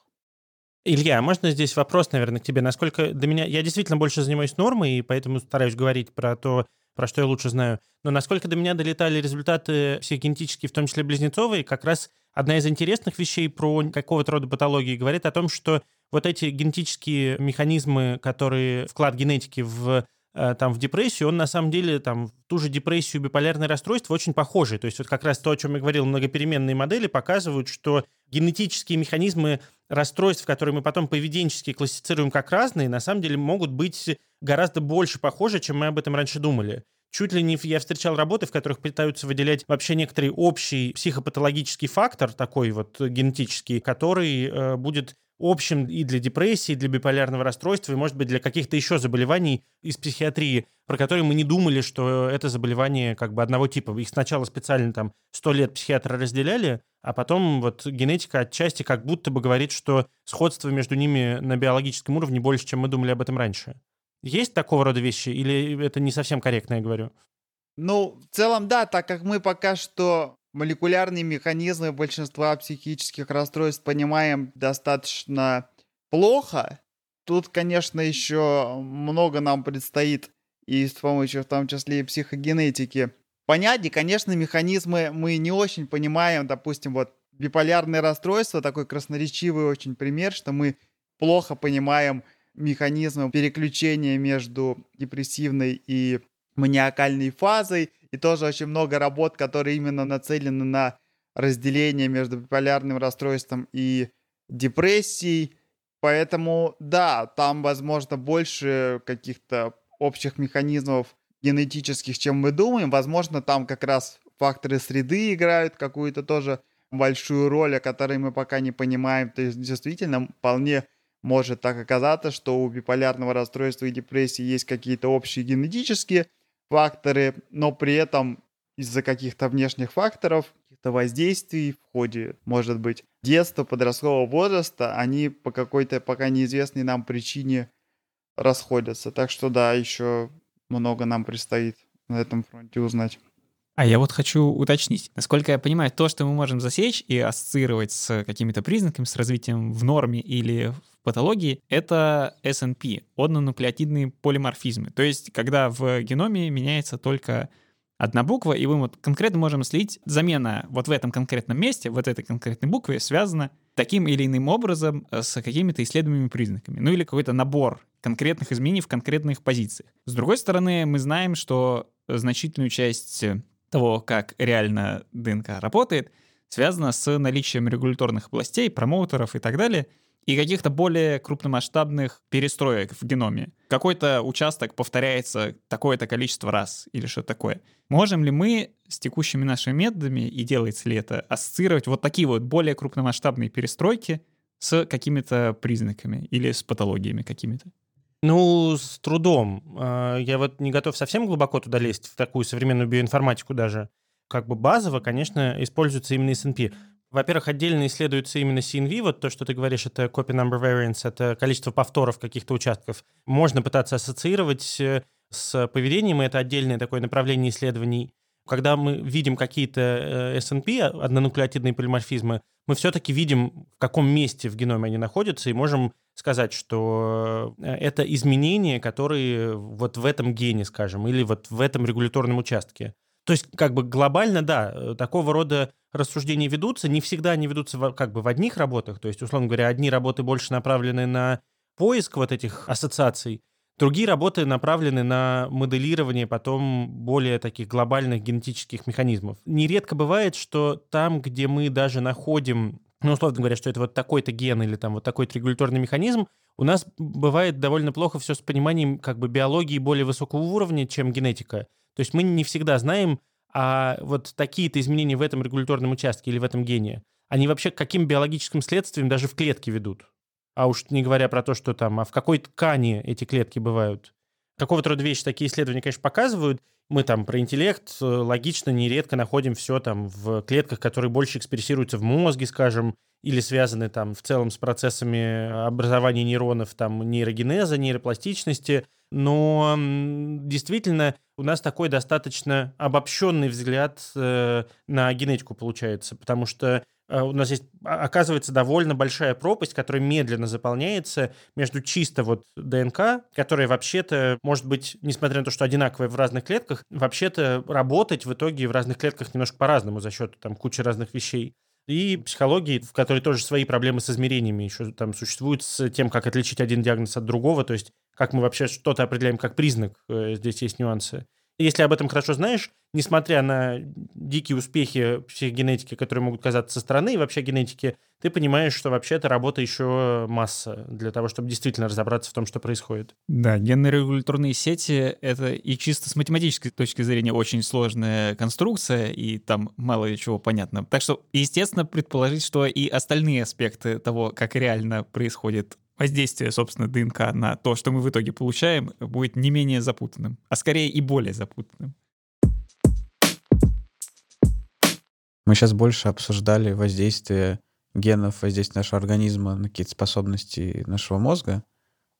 Илья, а можно здесь вопрос, наверное, к тебе? Насколько до меня... Я действительно больше занимаюсь нормой, и поэтому стараюсь говорить про то, про что я лучше знаю. Но насколько до меня долетали результаты психогенетические, в том числе близнецовые, как раз одна из интересных вещей про какого-то рода патологии говорит о том, что вот эти генетические механизмы, которые вклад генетики в э, там в депрессию, он на самом деле там в ту же депрессию, биполярное расстройство очень похожий. То есть вот как раз то, о чем я говорил, многопеременные модели показывают, что генетические механизмы расстройств, которые мы потом поведенчески классифицируем как разные, на самом деле могут быть гораздо больше похожи, чем мы об этом раньше думали. Чуть ли не я встречал работы, в которых пытаются выделять вообще некоторый общий психопатологический фактор, такой вот генетический, который э, будет общим и для депрессии, и для биполярного расстройства, и, может быть, для каких-то еще заболеваний из психиатрии, про которые мы не думали, что это заболевание как бы одного типа. Их сначала специально там сто лет психиатры разделяли, а потом вот генетика отчасти как будто бы говорит, что сходство между ними на биологическом уровне больше, чем мы думали об этом раньше. Есть такого рода вещи или это не совсем корректно я говорю? Ну, в целом, да, так как мы пока что молекулярные механизмы большинства психических расстройств понимаем достаточно плохо. Тут, конечно, еще много нам предстоит и с помощью в том числе и психогенетики понять. И, конечно, механизмы мы не очень понимаем. Допустим, вот биполярное расстройство, такой красноречивый очень пример, что мы плохо понимаем механизмы переключения между депрессивной и маниакальной фазой, и тоже очень много работ, которые именно нацелены на разделение между биполярным расстройством и депрессией. Поэтому, да, там, возможно, больше каких-то общих механизмов генетических, чем мы думаем. Возможно, там как раз факторы среды играют какую-то тоже большую роль, о которой мы пока не понимаем. То есть, действительно, вполне может так оказаться, что у биполярного расстройства и депрессии есть какие-то общие генетические факторы, но при этом из-за каких-то внешних факторов, каких-то воздействий в ходе, может быть, детства, подросткового возраста, они по какой-то пока неизвестной нам причине расходятся. Так что да, еще много нам предстоит на этом фронте узнать. А я вот хочу уточнить. Насколько я понимаю, то, что мы можем засечь и ассоциировать с какими-то признаками, с развитием в норме или в патологии, это SNP, однонуклеотидные полиморфизмы. То есть, когда в геноме меняется только одна буква, и мы вот конкретно можем слить замена вот в этом конкретном месте, вот этой конкретной букве связана таким или иным образом э, с какими-то исследуемыми признаками. Ну или какой-то набор конкретных изменений в конкретных позициях. С другой стороны, мы знаем, что значительную часть того, как реально ДНК работает, связано с наличием регуляторных областей, промоутеров и так далее, и каких-то более крупномасштабных перестроек в геноме. Какой-то участок повторяется такое-то количество раз или что такое. Можем ли мы с текущими нашими методами, и делается ли это, ассоциировать вот такие вот более крупномасштабные перестройки с какими-то признаками или с патологиями какими-то? Ну, с трудом. А, я вот не готов совсем глубоко туда лезть, в такую современную биоинформатику даже. Как бы базово, конечно, используется именно SNP. Во-первых, отдельно исследуется именно CNV, вот то, что ты говоришь, это copy number variance, это количество повторов каких-то участков. Можно пытаться ассоциировать э, с поведением, и это отдельное такое направление исследований. Когда мы видим какие-то э, однонуклеотидные полиморфизмы, мы все-таки видим, в каком месте в геноме они находятся, и можем сказать, что э, это изменения, которые вот в этом гене, скажем, или вот в этом регуляторном участке. То есть, как бы глобально, да, э, такого рода рассуждения ведутся. Не всегда они ведутся в, как бы в одних работах. То есть, условно говоря, одни работы больше направлены на поиск вот этих ассоциаций, другие работы направлены на моделирование потом более таких глобальных генетических механизмов. Нередко бывает, что там, где мы даже находим ну, условно говоря, что это вот такой-то ген или там вот такой-то регуляторный механизм, у нас бывает довольно плохо все с пониманием как бы биологии более высокого уровня, чем генетика. То есть мы не всегда знаем, а вот такие-то изменения в этом регуляторном участке или в этом гене, они вообще к каким биологическим следствиям даже в клетке ведут. А уж не говоря про то, что там, а в какой ткани эти клетки бывают. Какого-то рода вещи такие исследования, конечно, показывают, мы там про интеллект э, логично нередко находим все там в клетках, которые больше экспрессируются в мозге, скажем, или связаны там в целом с процессами образования нейронов, там нейрогенеза, нейропластичности. Но действительно у нас такой достаточно обобщенный взгляд э, на генетику получается, потому что у нас есть, оказывается, довольно большая пропасть, которая медленно заполняется между чисто вот ДНК, которая вообще-то, может быть, несмотря на то, что одинаковая в разных клетках, вообще-то работать в итоге в разных клетках немножко по-разному за счет там кучи разных вещей. И психологии, в которой тоже свои проблемы с измерениями еще там существуют, с тем, как отличить один диагноз от другого, то есть как мы вообще что-то определяем как признак, э, здесь есть нюансы. Если об этом хорошо знаешь, несмотря на дикие успехи психогенетики, которые могут казаться со стороны, и вообще генетики, ты понимаешь, что вообще это работа еще масса для того, чтобы действительно разобраться в том, что происходит. Да, генно-регуляторные сети — это и чисто с математической точки зрения очень сложная конструкция, и там мало чего понятно. Так что, естественно, предположить, что и остальные аспекты того, как реально происходит воздействие, собственно, ДНК на то, что мы в итоге получаем, будет не менее запутанным, а скорее и более запутанным. Мы сейчас больше обсуждали воздействие генов, воздействие нашего организма на какие-то способности нашего мозга.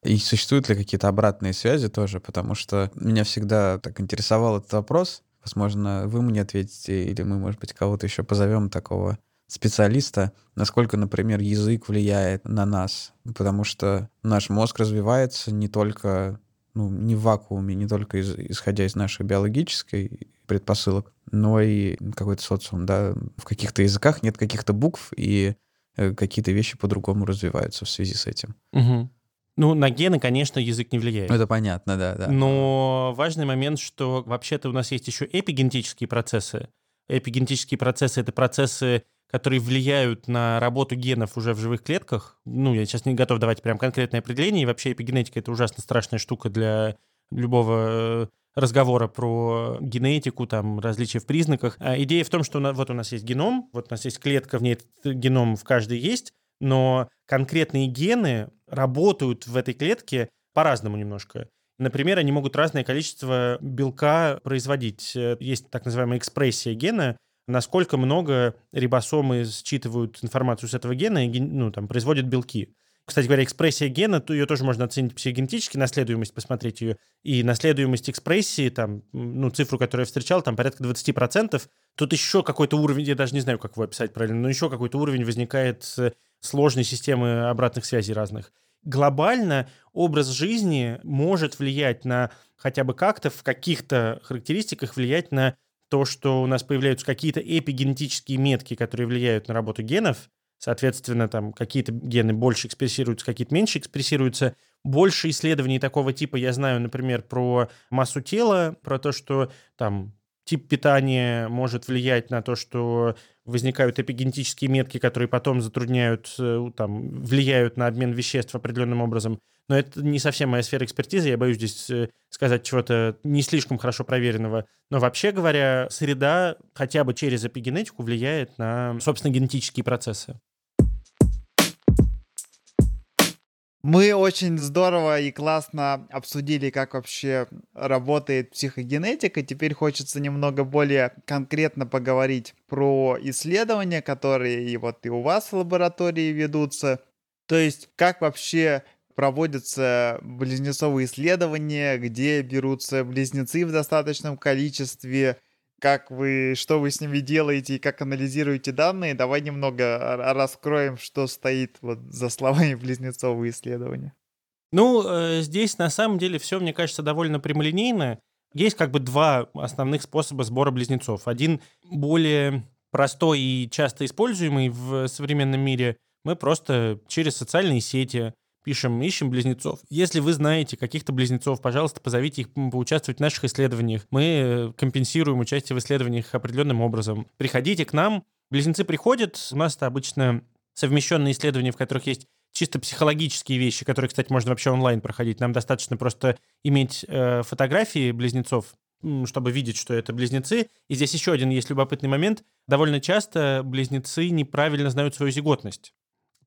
И существуют ли какие-то обратные связи тоже, потому что меня всегда так интересовал этот вопрос. Возможно, вы мне ответите, или мы, может быть, кого-то еще позовем такого специалиста, насколько, например, язык влияет на нас, потому что наш мозг развивается не только ну, не в вакууме, не только из, исходя из нашей биологической предпосылок, но и какой-то социум, да, в каких-то языках нет каких-то букв, и э, какие-то вещи по-другому развиваются в связи с этим. Угу. Ну, на гены, конечно, язык не влияет. Это понятно, да, да. Но важный момент, что вообще-то у нас есть еще эпигенетические процессы. Эпигенетические процессы — это процессы которые влияют на работу генов уже в живых клетках. Ну, я сейчас не готов давать прям конкретное определение. И вообще эпигенетика — это ужасно страшная штука для любого э, разговора про генетику, там, различия в признаках. А идея в том, что вот у нас есть геном, вот у нас есть клетка, в ней этот геном в каждой есть, но конкретные гены работают в этой клетке по-разному немножко. Например, они могут разное количество белка производить. Э, есть так называемая экспрессия гена, насколько много рибосомы считывают информацию с этого гена и ну, там, производят белки. Кстати говоря, экспрессия гена, то ее тоже можно оценить психогенетически, наследуемость, посмотреть ее. И наследуемость экспрессии, там, ну, цифру, которую я встречал, там порядка 20%. Тут еще какой-то уровень, я даже не знаю, как его описать правильно, но еще какой-то уровень возникает сложной системы обратных связей разных. Глобально образ жизни может влиять на хотя бы как-то в каких-то характеристиках влиять на то, что у нас появляются какие-то эпигенетические метки, которые влияют на работу генов, соответственно, там какие-то гены больше экспрессируются, какие-то меньше экспрессируются. Больше исследований такого типа я знаю, например, про массу тела, про то, что там тип питания может влиять на то, что возникают эпигенетические метки, которые потом затрудняют, э, там, влияют на обмен веществ определенным образом. Но это не совсем моя сфера экспертизы, я боюсь здесь э, сказать чего-то не слишком хорошо проверенного. Но вообще говоря, среда хотя бы через эпигенетику влияет на, собственно, генетические процессы. Мы очень здорово и классно обсудили, как вообще работает психогенетика. Теперь хочется немного более конкретно поговорить про исследования, которые и вот и у вас в лаборатории ведутся. То есть, как вообще проводятся близнецовые исследования, где берутся близнецы в достаточном количестве, как вы, что вы с ними делаете и как анализируете данные, давай немного раскроем, что стоит вот за словами близнецовые исследования. Ну, э, здесь на самом деле все, мне кажется, довольно прямолинейно. Есть как бы два основных способа сбора близнецов. Один более простой и часто используемый в современном мире. Мы просто через социальные сети пишем, ищем близнецов. Если вы знаете каких-то близнецов, пожалуйста, позовите их поучаствовать в наших исследованиях. Мы э, компенсируем участие в исследованиях определенным образом. Приходите к нам. Близнецы приходят. У нас это обычно совмещенные исследования, в которых есть чисто психологические вещи, которые, кстати, можно вообще онлайн проходить. Нам достаточно просто иметь э, фотографии близнецов, чтобы видеть, что это близнецы. И здесь еще один есть любопытный момент. Довольно часто близнецы неправильно знают свою зиготность.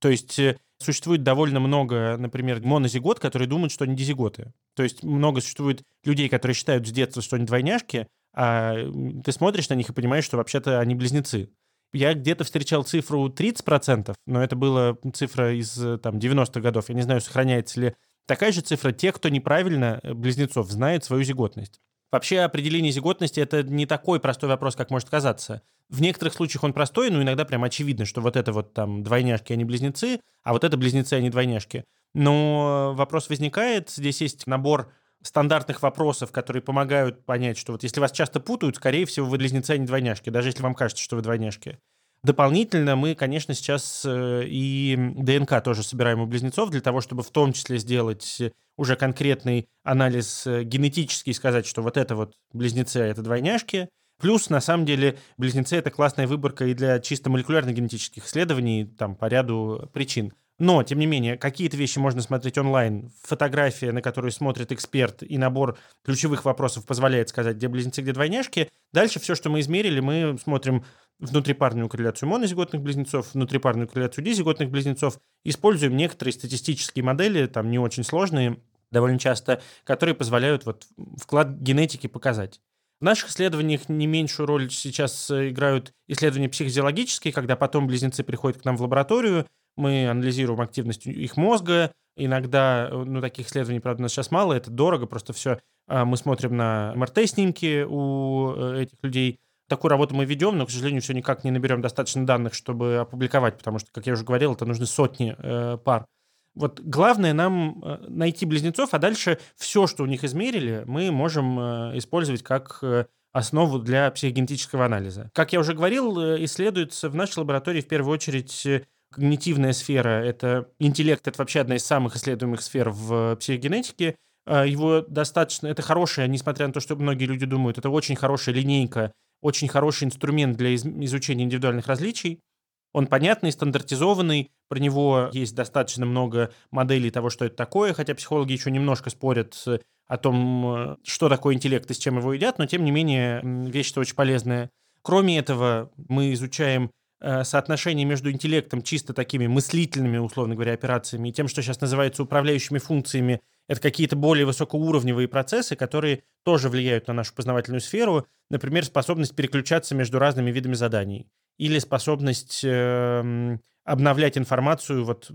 То есть э, существует довольно много, например, монозигот, которые думают, что они дизиготы. То есть много существует людей, которые считают с детства, что они двойняшки, а ты смотришь на них и понимаешь, что вообще-то они близнецы. Я где-то встречал цифру 30%, но это была цифра из там, 90-х годов. Я не знаю, сохраняется ли такая же цифра тех, кто неправильно э, близнецов знает свою зиготность. Вообще определение зиготности — это не такой простой вопрос, как может казаться. В некоторых случаях он простой, но иногда прям очевидно, что вот это вот там двойняшки, они близнецы, а вот это близнецы, они двойняшки. Но вопрос возникает, здесь есть набор стандартных вопросов, которые помогают понять, что вот если вас часто путают, скорее всего, вы близнецы, а не двойняшки, даже если вам кажется, что вы двойняшки. Дополнительно мы, конечно, сейчас э, и ДНК тоже собираем у близнецов для того, чтобы в том числе сделать уже конкретный анализ э, генетический, сказать, что вот это вот близнецы, а это двойняшки. Плюс, на самом деле, близнецы — это классная выборка и для чисто молекулярно-генетических исследований, там, по ряду причин. Но, тем не менее, какие-то вещи можно смотреть онлайн. Фотография, на которую смотрит эксперт, и набор ключевых вопросов позволяет сказать, где близнецы, где двойняшки. Дальше все, что мы измерили, мы смотрим внутрипарную корреляцию монозиготных близнецов, внутрипарную корреляцию дизиготных близнецов, используем некоторые статистические модели, там не очень сложные, довольно часто, которые позволяют вот вклад генетики показать. В наших исследованиях не меньшую роль сейчас э, играют исследования психофизиологические, когда потом близнецы приходят к нам в лабораторию, мы анализируем активность их мозга, иногда, э, ну, таких исследований, правда, у нас сейчас мало, это дорого, просто все. А мы смотрим на МРТ-снимки у э, этих людей, Такую работу мы ведем, но, к сожалению, все никак не наберем достаточно данных, чтобы опубликовать, потому что, как я уже говорил, это нужны сотни э, пар. Вот главное нам э, найти близнецов, а дальше все, что у них измерили, мы можем э, использовать как э, основу для психогенетического анализа. Как я уже говорил, исследуется в нашей лаборатории в первую очередь когнитивная сфера. Это интеллект, это вообще одна из самых исследуемых сфер в психогенетике. Его достаточно, это хорошая, несмотря на то, что многие люди думают, это очень хорошая линейка очень хороший инструмент для изучения индивидуальных различий. Он понятный, стандартизованный, про него есть достаточно много моделей того, что это такое, хотя психологи еще немножко спорят о том, э, что такое интеллект и с чем его едят, но тем не менее вещь-то очень полезная. Кроме этого, мы изучаем э, соотношение между интеллектом, чисто такими мыслительными, условно говоря, операциями, и тем, что сейчас называется управляющими функциями, Это какие-то более высокоуровневые процессы, которые тоже влияют на нашу познавательную сферу. Например, способность переключаться между разными видами заданий. Или способность э, обновлять информацию. Вот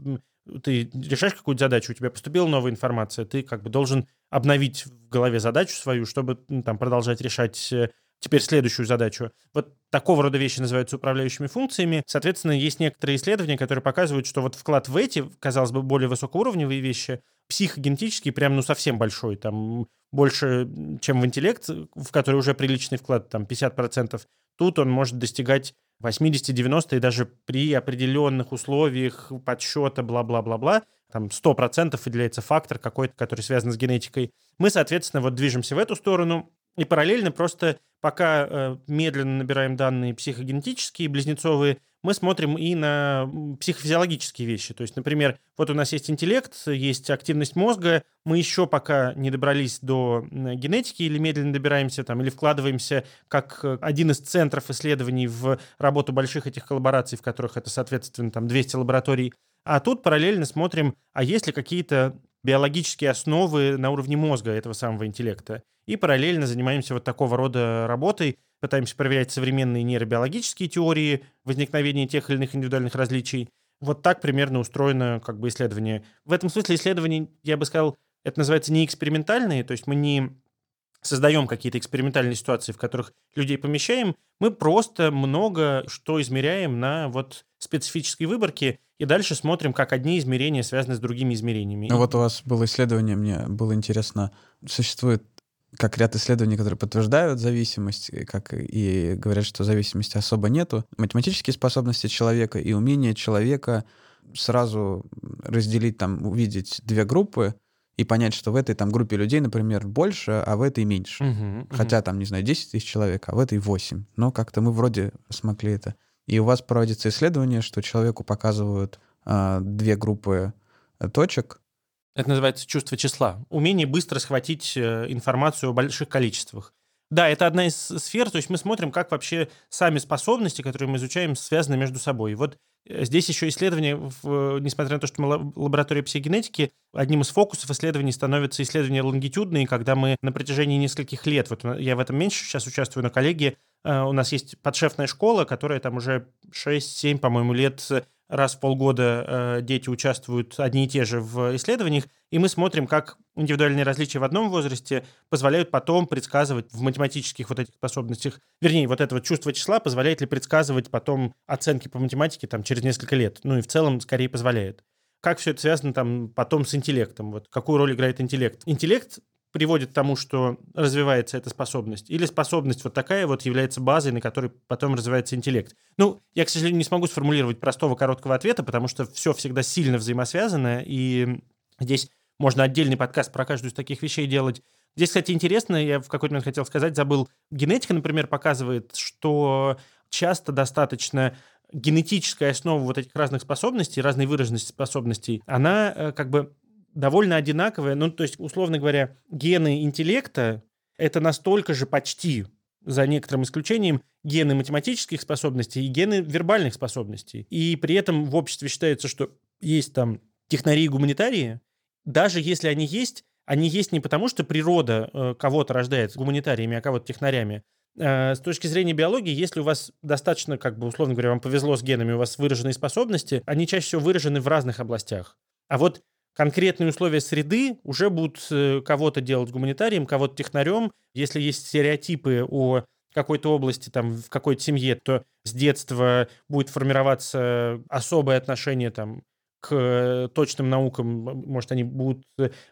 ты решаешь какую-то задачу, у тебя поступила новая информация, ты как бы должен обновить в голове задачу свою, чтобы ну, там продолжать решать э, теперь следующую задачу. Вот такого рода вещи называются управляющими функциями. Соответственно, есть некоторые исследования, которые показывают, что вот вклад в эти, казалось бы, более высокоуровневые вещи, психогенетический прям, ну, совсем большой, там, больше, чем в интеллект, в который уже приличный вклад, там, 50%, тут он может достигать 80-90, и даже при определенных условиях подсчета, бла-бла-бла-бла, там 100% выделяется фактор какой-то, который связан с генетикой. Мы, соответственно, вот движемся в эту сторону, и параллельно просто пока э, медленно набираем данные психогенетические, близнецовые, мы смотрим и на психофизиологические вещи. То есть, например, вот у нас есть интеллект, есть активность мозга, мы еще пока не добрались до генетики или медленно добираемся там, или вкладываемся как э, один из центров исследований в работу больших этих коллабораций, в которых это, соответственно, там 200 лабораторий. А тут параллельно смотрим, а есть ли какие-то биологические основы на уровне мозга этого самого интеллекта. И параллельно занимаемся вот такого рода работой, пытаемся проверять современные нейробиологические теории возникновения тех или иных индивидуальных различий. Вот так примерно устроено как бы исследование. В этом смысле исследование, я бы сказал, это называется не экспериментальные, то есть мы не создаем какие-то экспериментальные ситуации, в которых людей помещаем, мы просто много что измеряем на вот специфической выборке, и дальше смотрим, как одни измерения связаны с другими измерениями. Ну вот у вас было исследование, мне было интересно, существует как ряд исследований, которые подтверждают зависимость, как и говорят, что зависимости особо нету. Математические способности человека и умение человека сразу разделить, там, увидеть две группы и понять, что в этой там группе людей, например, больше, а в этой меньше. Угу, Хотя угу. там, не знаю, 10 тысяч человек, а в этой 8. Но как-то мы вроде смогли это. И у вас проводится исследование, что человеку показывают э, две группы точек, это называется чувство числа. Умение быстро схватить э, информацию о больших количествах. Да, это одна из сфер, то есть мы смотрим, как вообще сами способности, которые мы изучаем, связаны между собой. Вот э, здесь еще исследование, в, несмотря на то, что мы лаборатория психогенетики, одним из фокусов исследований становятся исследования лонгитюдные, когда мы на протяжении нескольких лет, вот я в этом меньше сейчас участвую, но коллеги, э, у нас есть подшефная школа, которая там уже 6-7, по-моему, лет раз в полгода э, дети участвуют одни и те же в исследованиях, и мы смотрим, как индивидуальные различия в одном возрасте позволяют потом предсказывать в математических вот этих способностях, вернее, вот это вот чувство числа позволяет ли предсказывать потом оценки по математике там через несколько лет. Ну и в целом скорее позволяет. Как все это связано там потом с интеллектом? Вот какую роль играет интеллект? Интеллект приводит к тому, что развивается эта способность, или способность вот такая вот является базой, на которой потом развивается интеллект. Ну, я, к сожалению, не смогу сформулировать простого короткого ответа, потому что все всегда сильно взаимосвязано, и здесь можно отдельный подкаст про каждую из таких вещей делать. Здесь, кстати, интересно, я в какой-то момент хотел сказать, забыл. Генетика, например, показывает, что часто достаточно генетическая основа вот этих разных способностей, разной выраженности способностей, она э, как бы довольно одинаковые. Ну, то есть, условно говоря, гены интеллекта — это настолько же почти, за некоторым исключением, гены математических способностей и гены вербальных способностей. И при этом в обществе считается, что есть там технари и гуманитарии, даже если они есть, они есть не потому, что природа э, кого-то рождает гуманитариями, а кого-то технарями. Э, с точки зрения биологии, если у вас достаточно, как бы, условно говоря, вам повезло с генами, у вас выраженные способности, они чаще всего выражены в разных областях. А вот конкретные условия среды уже будут э, кого-то делать гуманитарием, кого-то технарем. Если есть стереотипы о какой-то области, там, в какой-то семье, то с детства будет формироваться особое отношение там, к точным наукам, может, они будут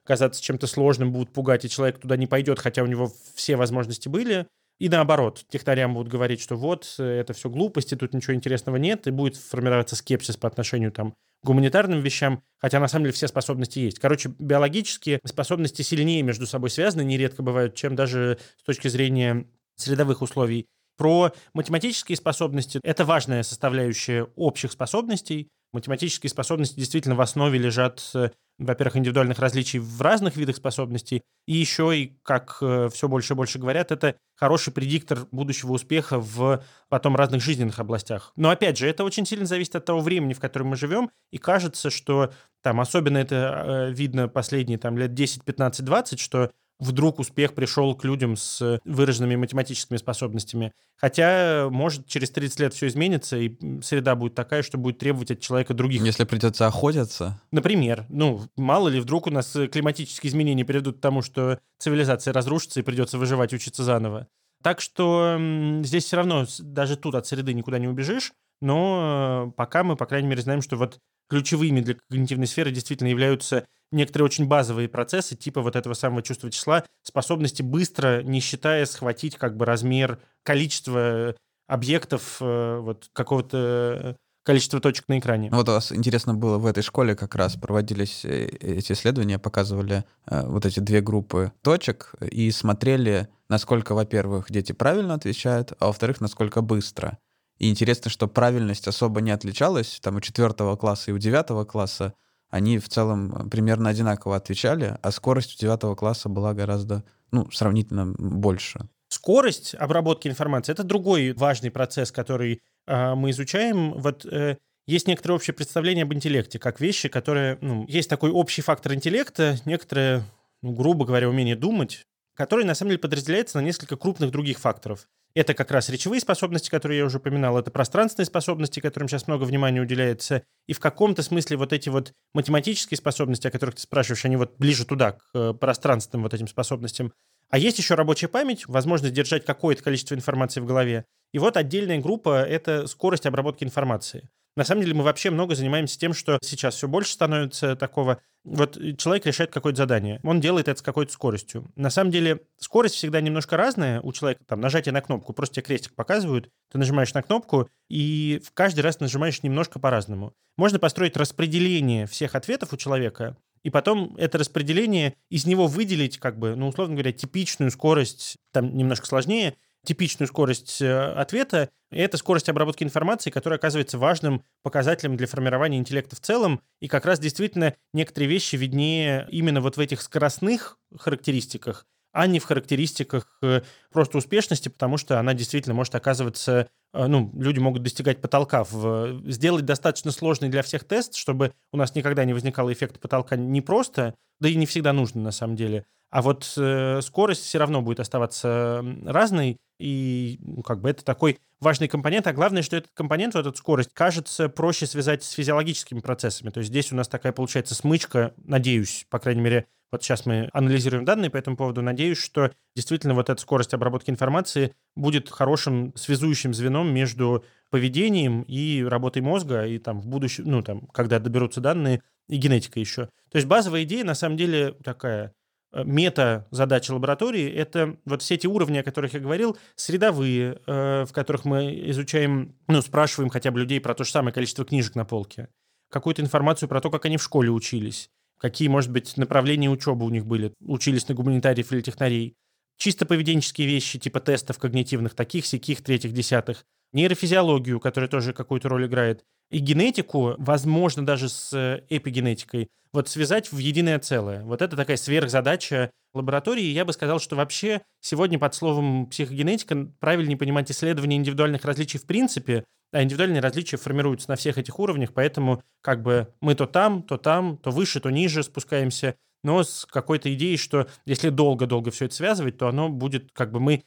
казаться чем-то сложным, будут пугать, и человек туда не пойдет, хотя у него все возможности были. И наоборот, технарям будут говорить, что вот, это все глупости, тут ничего интересного нет, и будет формироваться скепсис по отношению там, гуманитарным вещам, хотя на самом деле все способности есть. Короче, биологические способности сильнее между собой связаны, нередко бывают, чем даже с точки зрения средовых условий. Про математические способности – это важная составляющая общих способностей. Математические способности действительно в основе лежат во-первых, индивидуальных различий в разных видах способностей, и еще и, как э, все больше и больше говорят, это хороший предиктор будущего успеха в потом разных жизненных областях. Но опять же, это очень сильно зависит от того времени, в котором мы живем, и кажется, что там особенно это э, видно последние там лет 10, 15, 20, что вдруг успех пришел к людям с выраженными математическими способностями. Хотя, может, через 30 лет все изменится, и среда будет такая, что будет требовать от человека других. Если придется охотиться. Например, ну, мало ли, вдруг у нас климатические изменения приведут к тому, что цивилизация разрушится и придется выживать, учиться заново. Так что здесь все равно, даже тут от среды никуда не убежишь, но пока мы, по крайней мере, знаем, что вот ключевыми для когнитивной сферы действительно являются некоторые очень базовые процессы, типа вот этого самого чувства числа, способности быстро, не считая, схватить как бы размер, количество объектов э, вот какого-то количества точек на экране. Вот у вас интересно было, в этой школе как раз проводились э, эти исследования, показывали э, вот эти две группы точек и смотрели, насколько, во-первых, дети правильно отвечают, а во-вторых, насколько быстро. И интересно, что правильность особо не отличалась, там у четвертого класса и у девятого класса они в целом примерно одинаково отвечали, а скорость у девятого класса была гораздо, ну, сравнительно больше. Скорость обработки информации — это другой важный процесс, который э, мы изучаем. Вот э, есть некоторые общее представление об интеллекте, как вещи, которые... Ну, есть такой общий фактор интеллекта, некоторые, ну, грубо говоря, умение думать, который на самом деле подразделяется на несколько крупных других факторов. Это как раз речевые способности, которые я уже упоминал, это пространственные способности, которым сейчас много внимания уделяется, и в каком-то смысле вот эти вот математические способности, о которых ты спрашиваешь, они вот ближе туда, к э, пространственным вот этим способностям. А есть еще рабочая память, возможность держать какое-то количество информации в голове. И вот отдельная группа — это скорость обработки информации. На самом деле мы вообще много занимаемся тем, что сейчас все больше становится такого. Вот человек решает какое-то задание, он делает это с какой-то скоростью. На самом деле скорость всегда немножко разная у человека. Там нажатие на кнопку, просто тебе крестик показывают, ты нажимаешь на кнопку, и в каждый раз нажимаешь немножко по-разному. Можно построить распределение всех ответов у человека, и потом это распределение, из него выделить, как бы, ну, условно говоря, типичную скорость, там немножко сложнее, типичную скорость э, ответа, и это скорость обработки информации, которая оказывается важным показателем для формирования интеллекта в целом, и как раз действительно некоторые вещи виднее именно вот в этих скоростных характеристиках, а не в характеристиках э, просто успешности, потому что она действительно может оказываться, э, ну, люди могут достигать потолка. В, сделать достаточно сложный для всех тест, чтобы у нас никогда не возникало эффекта потолка непросто, да и не всегда нужно на самом деле. А вот э, скорость все равно будет оставаться разной, и ну, как бы это такой важный компонент. А главное, что этот компонент, вот эта скорость, кажется проще связать с физиологическими процессами. То есть здесь у нас такая получается смычка, надеюсь, по крайней мере, вот сейчас мы анализируем данные по этому поводу. Надеюсь, что действительно вот эта скорость обработки информации будет хорошим связующим звеном между поведением и работой мозга, и там в будущем, ну там, когда доберутся данные, и генетика еще. То есть базовая идея на самом деле такая мета-задача лаборатории — это вот все эти уровни, о которых я говорил, средовые, э, в которых мы изучаем, ну, спрашиваем хотя бы людей про то же самое количество книжек на полке, какую-то информацию про то, как они в школе учились, какие, может быть, направления учебы у них были, учились на гуманитариев или технарей, чисто поведенческие вещи, типа тестов когнитивных, таких, сяких, третьих, десятых, нейрофизиологию, которая тоже какую-то роль играет, и генетику, возможно, даже с э, эпигенетикой, вот связать в единое целое. Вот это такая сверхзадача лаборатории. Я бы сказал, что вообще сегодня под словом психогенетика правильнее понимать исследование индивидуальных различий в принципе, а индивидуальные различия формируются на всех этих уровнях, поэтому как бы мы то там, то там, то выше, то ниже спускаемся, но с какой-то идеей, что если долго-долго все это связывать, то оно будет как бы мы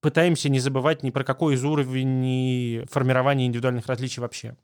пытаемся не забывать ни про какой из уровней формирования индивидуальных различий вообще.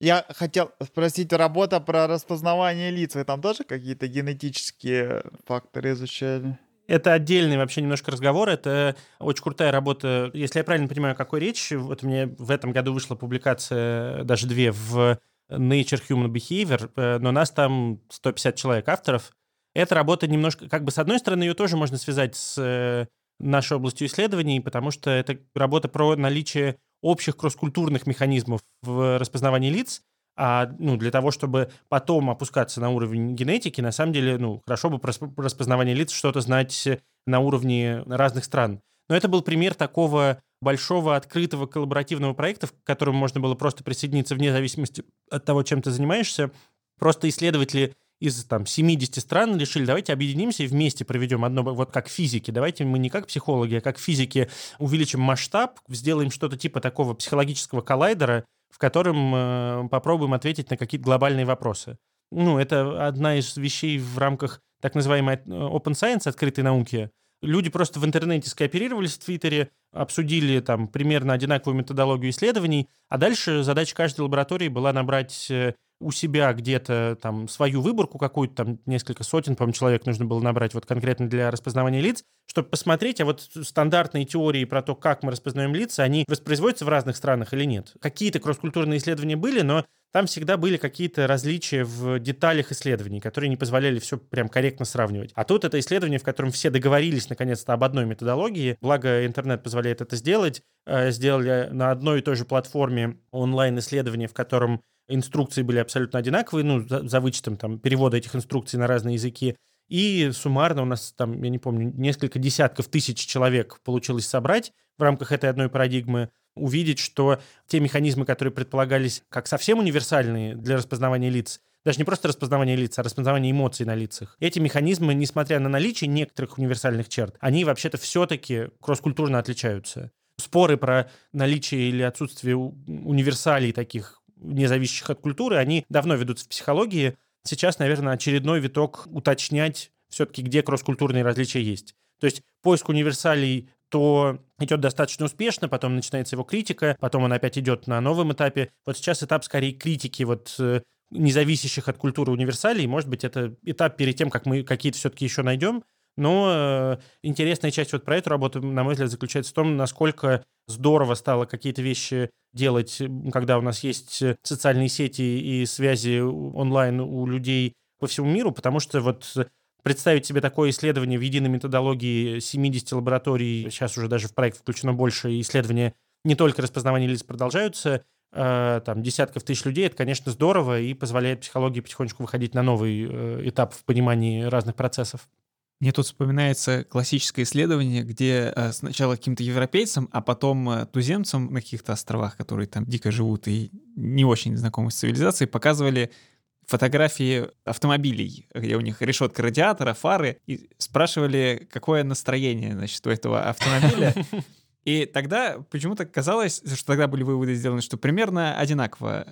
Я хотел спросить, работа про распознавание лиц, вы там тоже какие-то генетические факторы изучали? Это отдельный вообще немножко разговор. Это очень крутая работа. Если я правильно понимаю, о какой речь, вот меня в этом году вышла публикация, даже две, в Nature Human Behavior, э, но нас там 150 человек авторов. Эта работа немножко, как бы с одной стороны, ее тоже можно связать с э, нашей областью исследований, потому что это работа про наличие общих кросс-культурных механизмов в распознавании лиц, а ну, для того, чтобы потом опускаться на уровень генетики, на самом деле, ну, хорошо бы про распознавание лиц что-то знать на уровне разных стран. Но это был пример такого большого открытого коллаборативного проекта, к которому можно было просто присоединиться вне зависимости от того, чем ты занимаешься. Просто исследователи из там 70 стран решили, давайте объединимся и вместе проведем одно, вот как физики, давайте мы не как психологи, а как физики увеличим масштаб, сделаем что-то типа такого психологического коллайдера, в котором э, попробуем ответить на какие-то глобальные вопросы. Ну, это одна из вещей в рамках так называемой э, open science, открытой науки. Люди просто в интернете скооперировались в Твиттере, обсудили там примерно одинаковую методологию исследований, а дальше задача каждой лаборатории была набрать э, у себя где-то там свою выборку какую-то, там несколько сотен, по-моему, человек нужно было набрать вот конкретно для распознавания лиц, чтобы посмотреть, а вот стандартные теории про то, как мы распознаем лица, они воспроизводятся в разных странах или нет. Какие-то кросс-культурные исследования были, но там всегда были какие-то различия в деталях исследований, которые не позволяли все прям корректно сравнивать. А тут это исследование, в котором все договорились наконец-то об одной методологии, благо интернет позволяет это сделать, э, сделали на одной и той же платформе онлайн-исследование, в котором инструкции были абсолютно одинаковые, ну, за, за вычетом там перевода этих инструкций на разные языки. И суммарно у нас там, я не помню, несколько десятков тысяч человек получилось собрать в рамках этой одной парадигмы, увидеть, что те механизмы, которые предполагались как совсем универсальные для распознавания лиц, даже не просто распознавание лиц, а распознавание эмоций на лицах. Эти механизмы, несмотря на наличие некоторых универсальных черт, они вообще-то все-таки кросс-культурно отличаются. Споры про наличие или отсутствие универсалей таких не зависящих от культуры, они давно ведутся в психологии. Сейчас, наверное, очередной виток уточнять все-таки, где кросс-культурные различия есть. То есть поиск универсалей то идет достаточно успешно, потом начинается его критика, потом он опять идет на новом этапе. Вот сейчас этап скорее критики вот э, независящих от культуры универсалей. Может быть, это этап перед тем, как мы какие-то все-таки еще найдем. Но э, интересная часть вот про эту работу, на мой взгляд, заключается в том, насколько здорово стало какие-то вещи делать, когда у нас есть социальные сети и связи онлайн у людей по всему миру, потому что вот представить себе такое исследование в единой методологии 70 лабораторий, сейчас уже даже в проект включено больше, исследования не только распознавания лиц продолжаются, э, там, десятков тысяч людей, это, конечно, здорово и позволяет психологии потихонечку выходить на новый э, этап в понимании разных процессов. Мне тут вспоминается классическое исследование, где э, сначала каким-то европейцам, а потом э, туземцам на каких-то островах, которые там дико живут и не очень знакомы с цивилизацией, показывали фотографии автомобилей, где у них решетка радиатора, фары, и спрашивали, какое настроение, значит, у этого автомобиля. И тогда почему-то казалось, что тогда были выводы сделаны, что примерно одинаково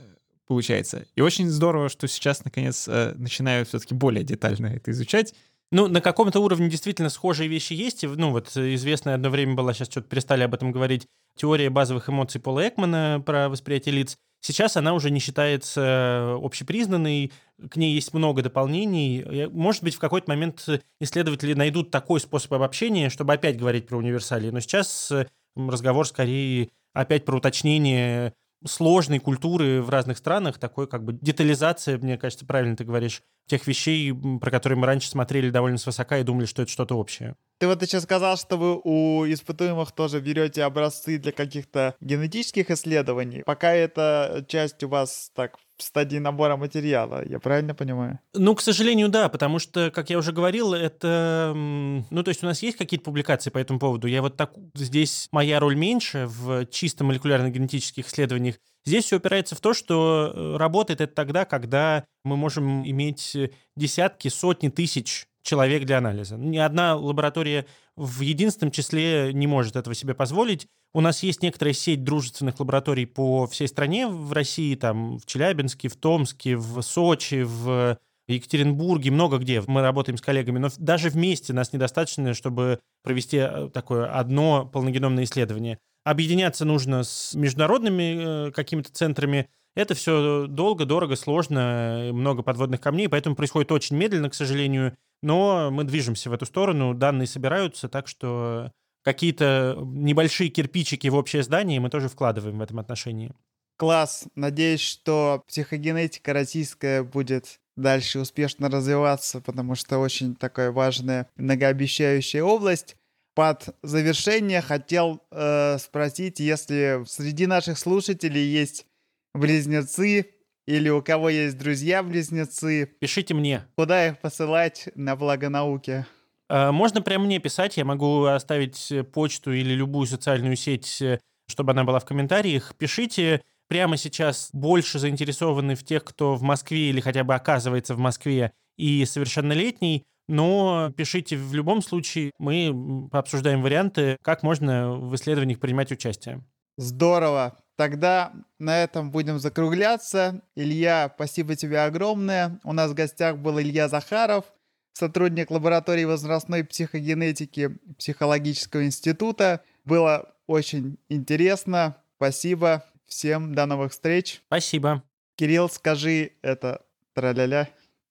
получается. И очень здорово, что сейчас, наконец, э, начинают все-таки более детально это изучать. Ну, на каком-то уровне действительно схожие вещи есть. Ну, вот известная одно время была, сейчас что-то перестали об этом говорить, теория базовых эмоций Пола Экмана про восприятие лиц. Сейчас она уже не считается общепризнанной, к ней есть много дополнений. Может быть, в какой-то момент исследователи найдут такой способ обобщения, чтобы опять говорить про универсалии. Но сейчас разговор скорее опять про уточнение сложной культуры в разных странах, такой как бы детализация, мне кажется, правильно ты говоришь, тех вещей, про которые мы раньше смотрели довольно свысока и думали, что это что-то общее. Ты вот еще сказал, что вы у испытуемых тоже берете образцы для каких-то генетических исследований. Пока эта часть у вас так стадии набора материала, я правильно понимаю? Ну, к сожалению, да, потому что, как я уже говорил, это... Ну, то есть у нас есть какие-то публикации по этому поводу. Я вот так... Здесь моя роль меньше в чисто молекулярно-генетических исследованиях. Здесь все опирается в то, что э, работает это тогда, когда мы можем иметь десятки, сотни тысяч человек для анализа. Ни одна лаборатория в единственном числе не может этого себе позволить. У нас есть некоторая сеть дружественных лабораторий по всей стране в России, там в Челябинске, в Томске, в Сочи, в Екатеринбурге, много где. Мы работаем с коллегами, но даже вместе нас недостаточно, чтобы провести э, такое одно полногеномное исследование. Объединяться нужно с международными э, какими-то центрами. Это все долго, дорого, сложно, много подводных камней, поэтому происходит очень медленно, к сожалению. Но мы движемся в эту сторону, данные собираются, так что какие-то небольшие кирпичики в общее здание мы тоже вкладываем в этом отношении. Класс. Надеюсь, что психогенетика российская будет дальше успешно развиваться, потому что очень такая важная, многообещающая область. Под завершение хотел э, спросить, если среди наших слушателей есть близнецы, или у кого есть друзья-близнецы. Пишите мне. Куда их посылать на благо науки? А, можно прямо мне писать, я могу оставить почту или любую социальную сеть, э, чтобы она была в комментариях. Пишите, прямо сейчас больше заинтересованы в тех, кто в Москве или хотя бы оказывается в Москве и совершеннолетний, но пишите в любом случае, мы обсуждаем варианты, как можно в исследованиях принимать участие. Здорово. Тогда на этом будем закругляться. Илья, спасибо тебе огромное. У нас в гостях был Илья Захаров, сотрудник лаборатории возрастной психогенетики Психологического института. Было очень интересно. Спасибо. Всем до новых встреч. Спасибо. Кирилл, скажи это траля-ля.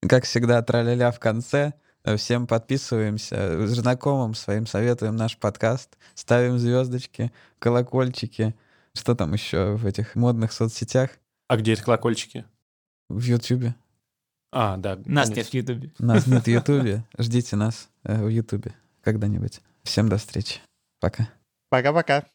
Как всегда, траля в конце. Всем подписываемся, знакомым своим советуем наш подкаст, ставим звездочки, колокольчики. Что там еще в этих модных соцсетях? А где эти колокольчики? В Ютубе. А, да. Нас нет в Ютубе. Нас нет в Ютубе. Ждите нас э, в Ютубе когда-нибудь. Всем до встречи. Пока. Пока-пока.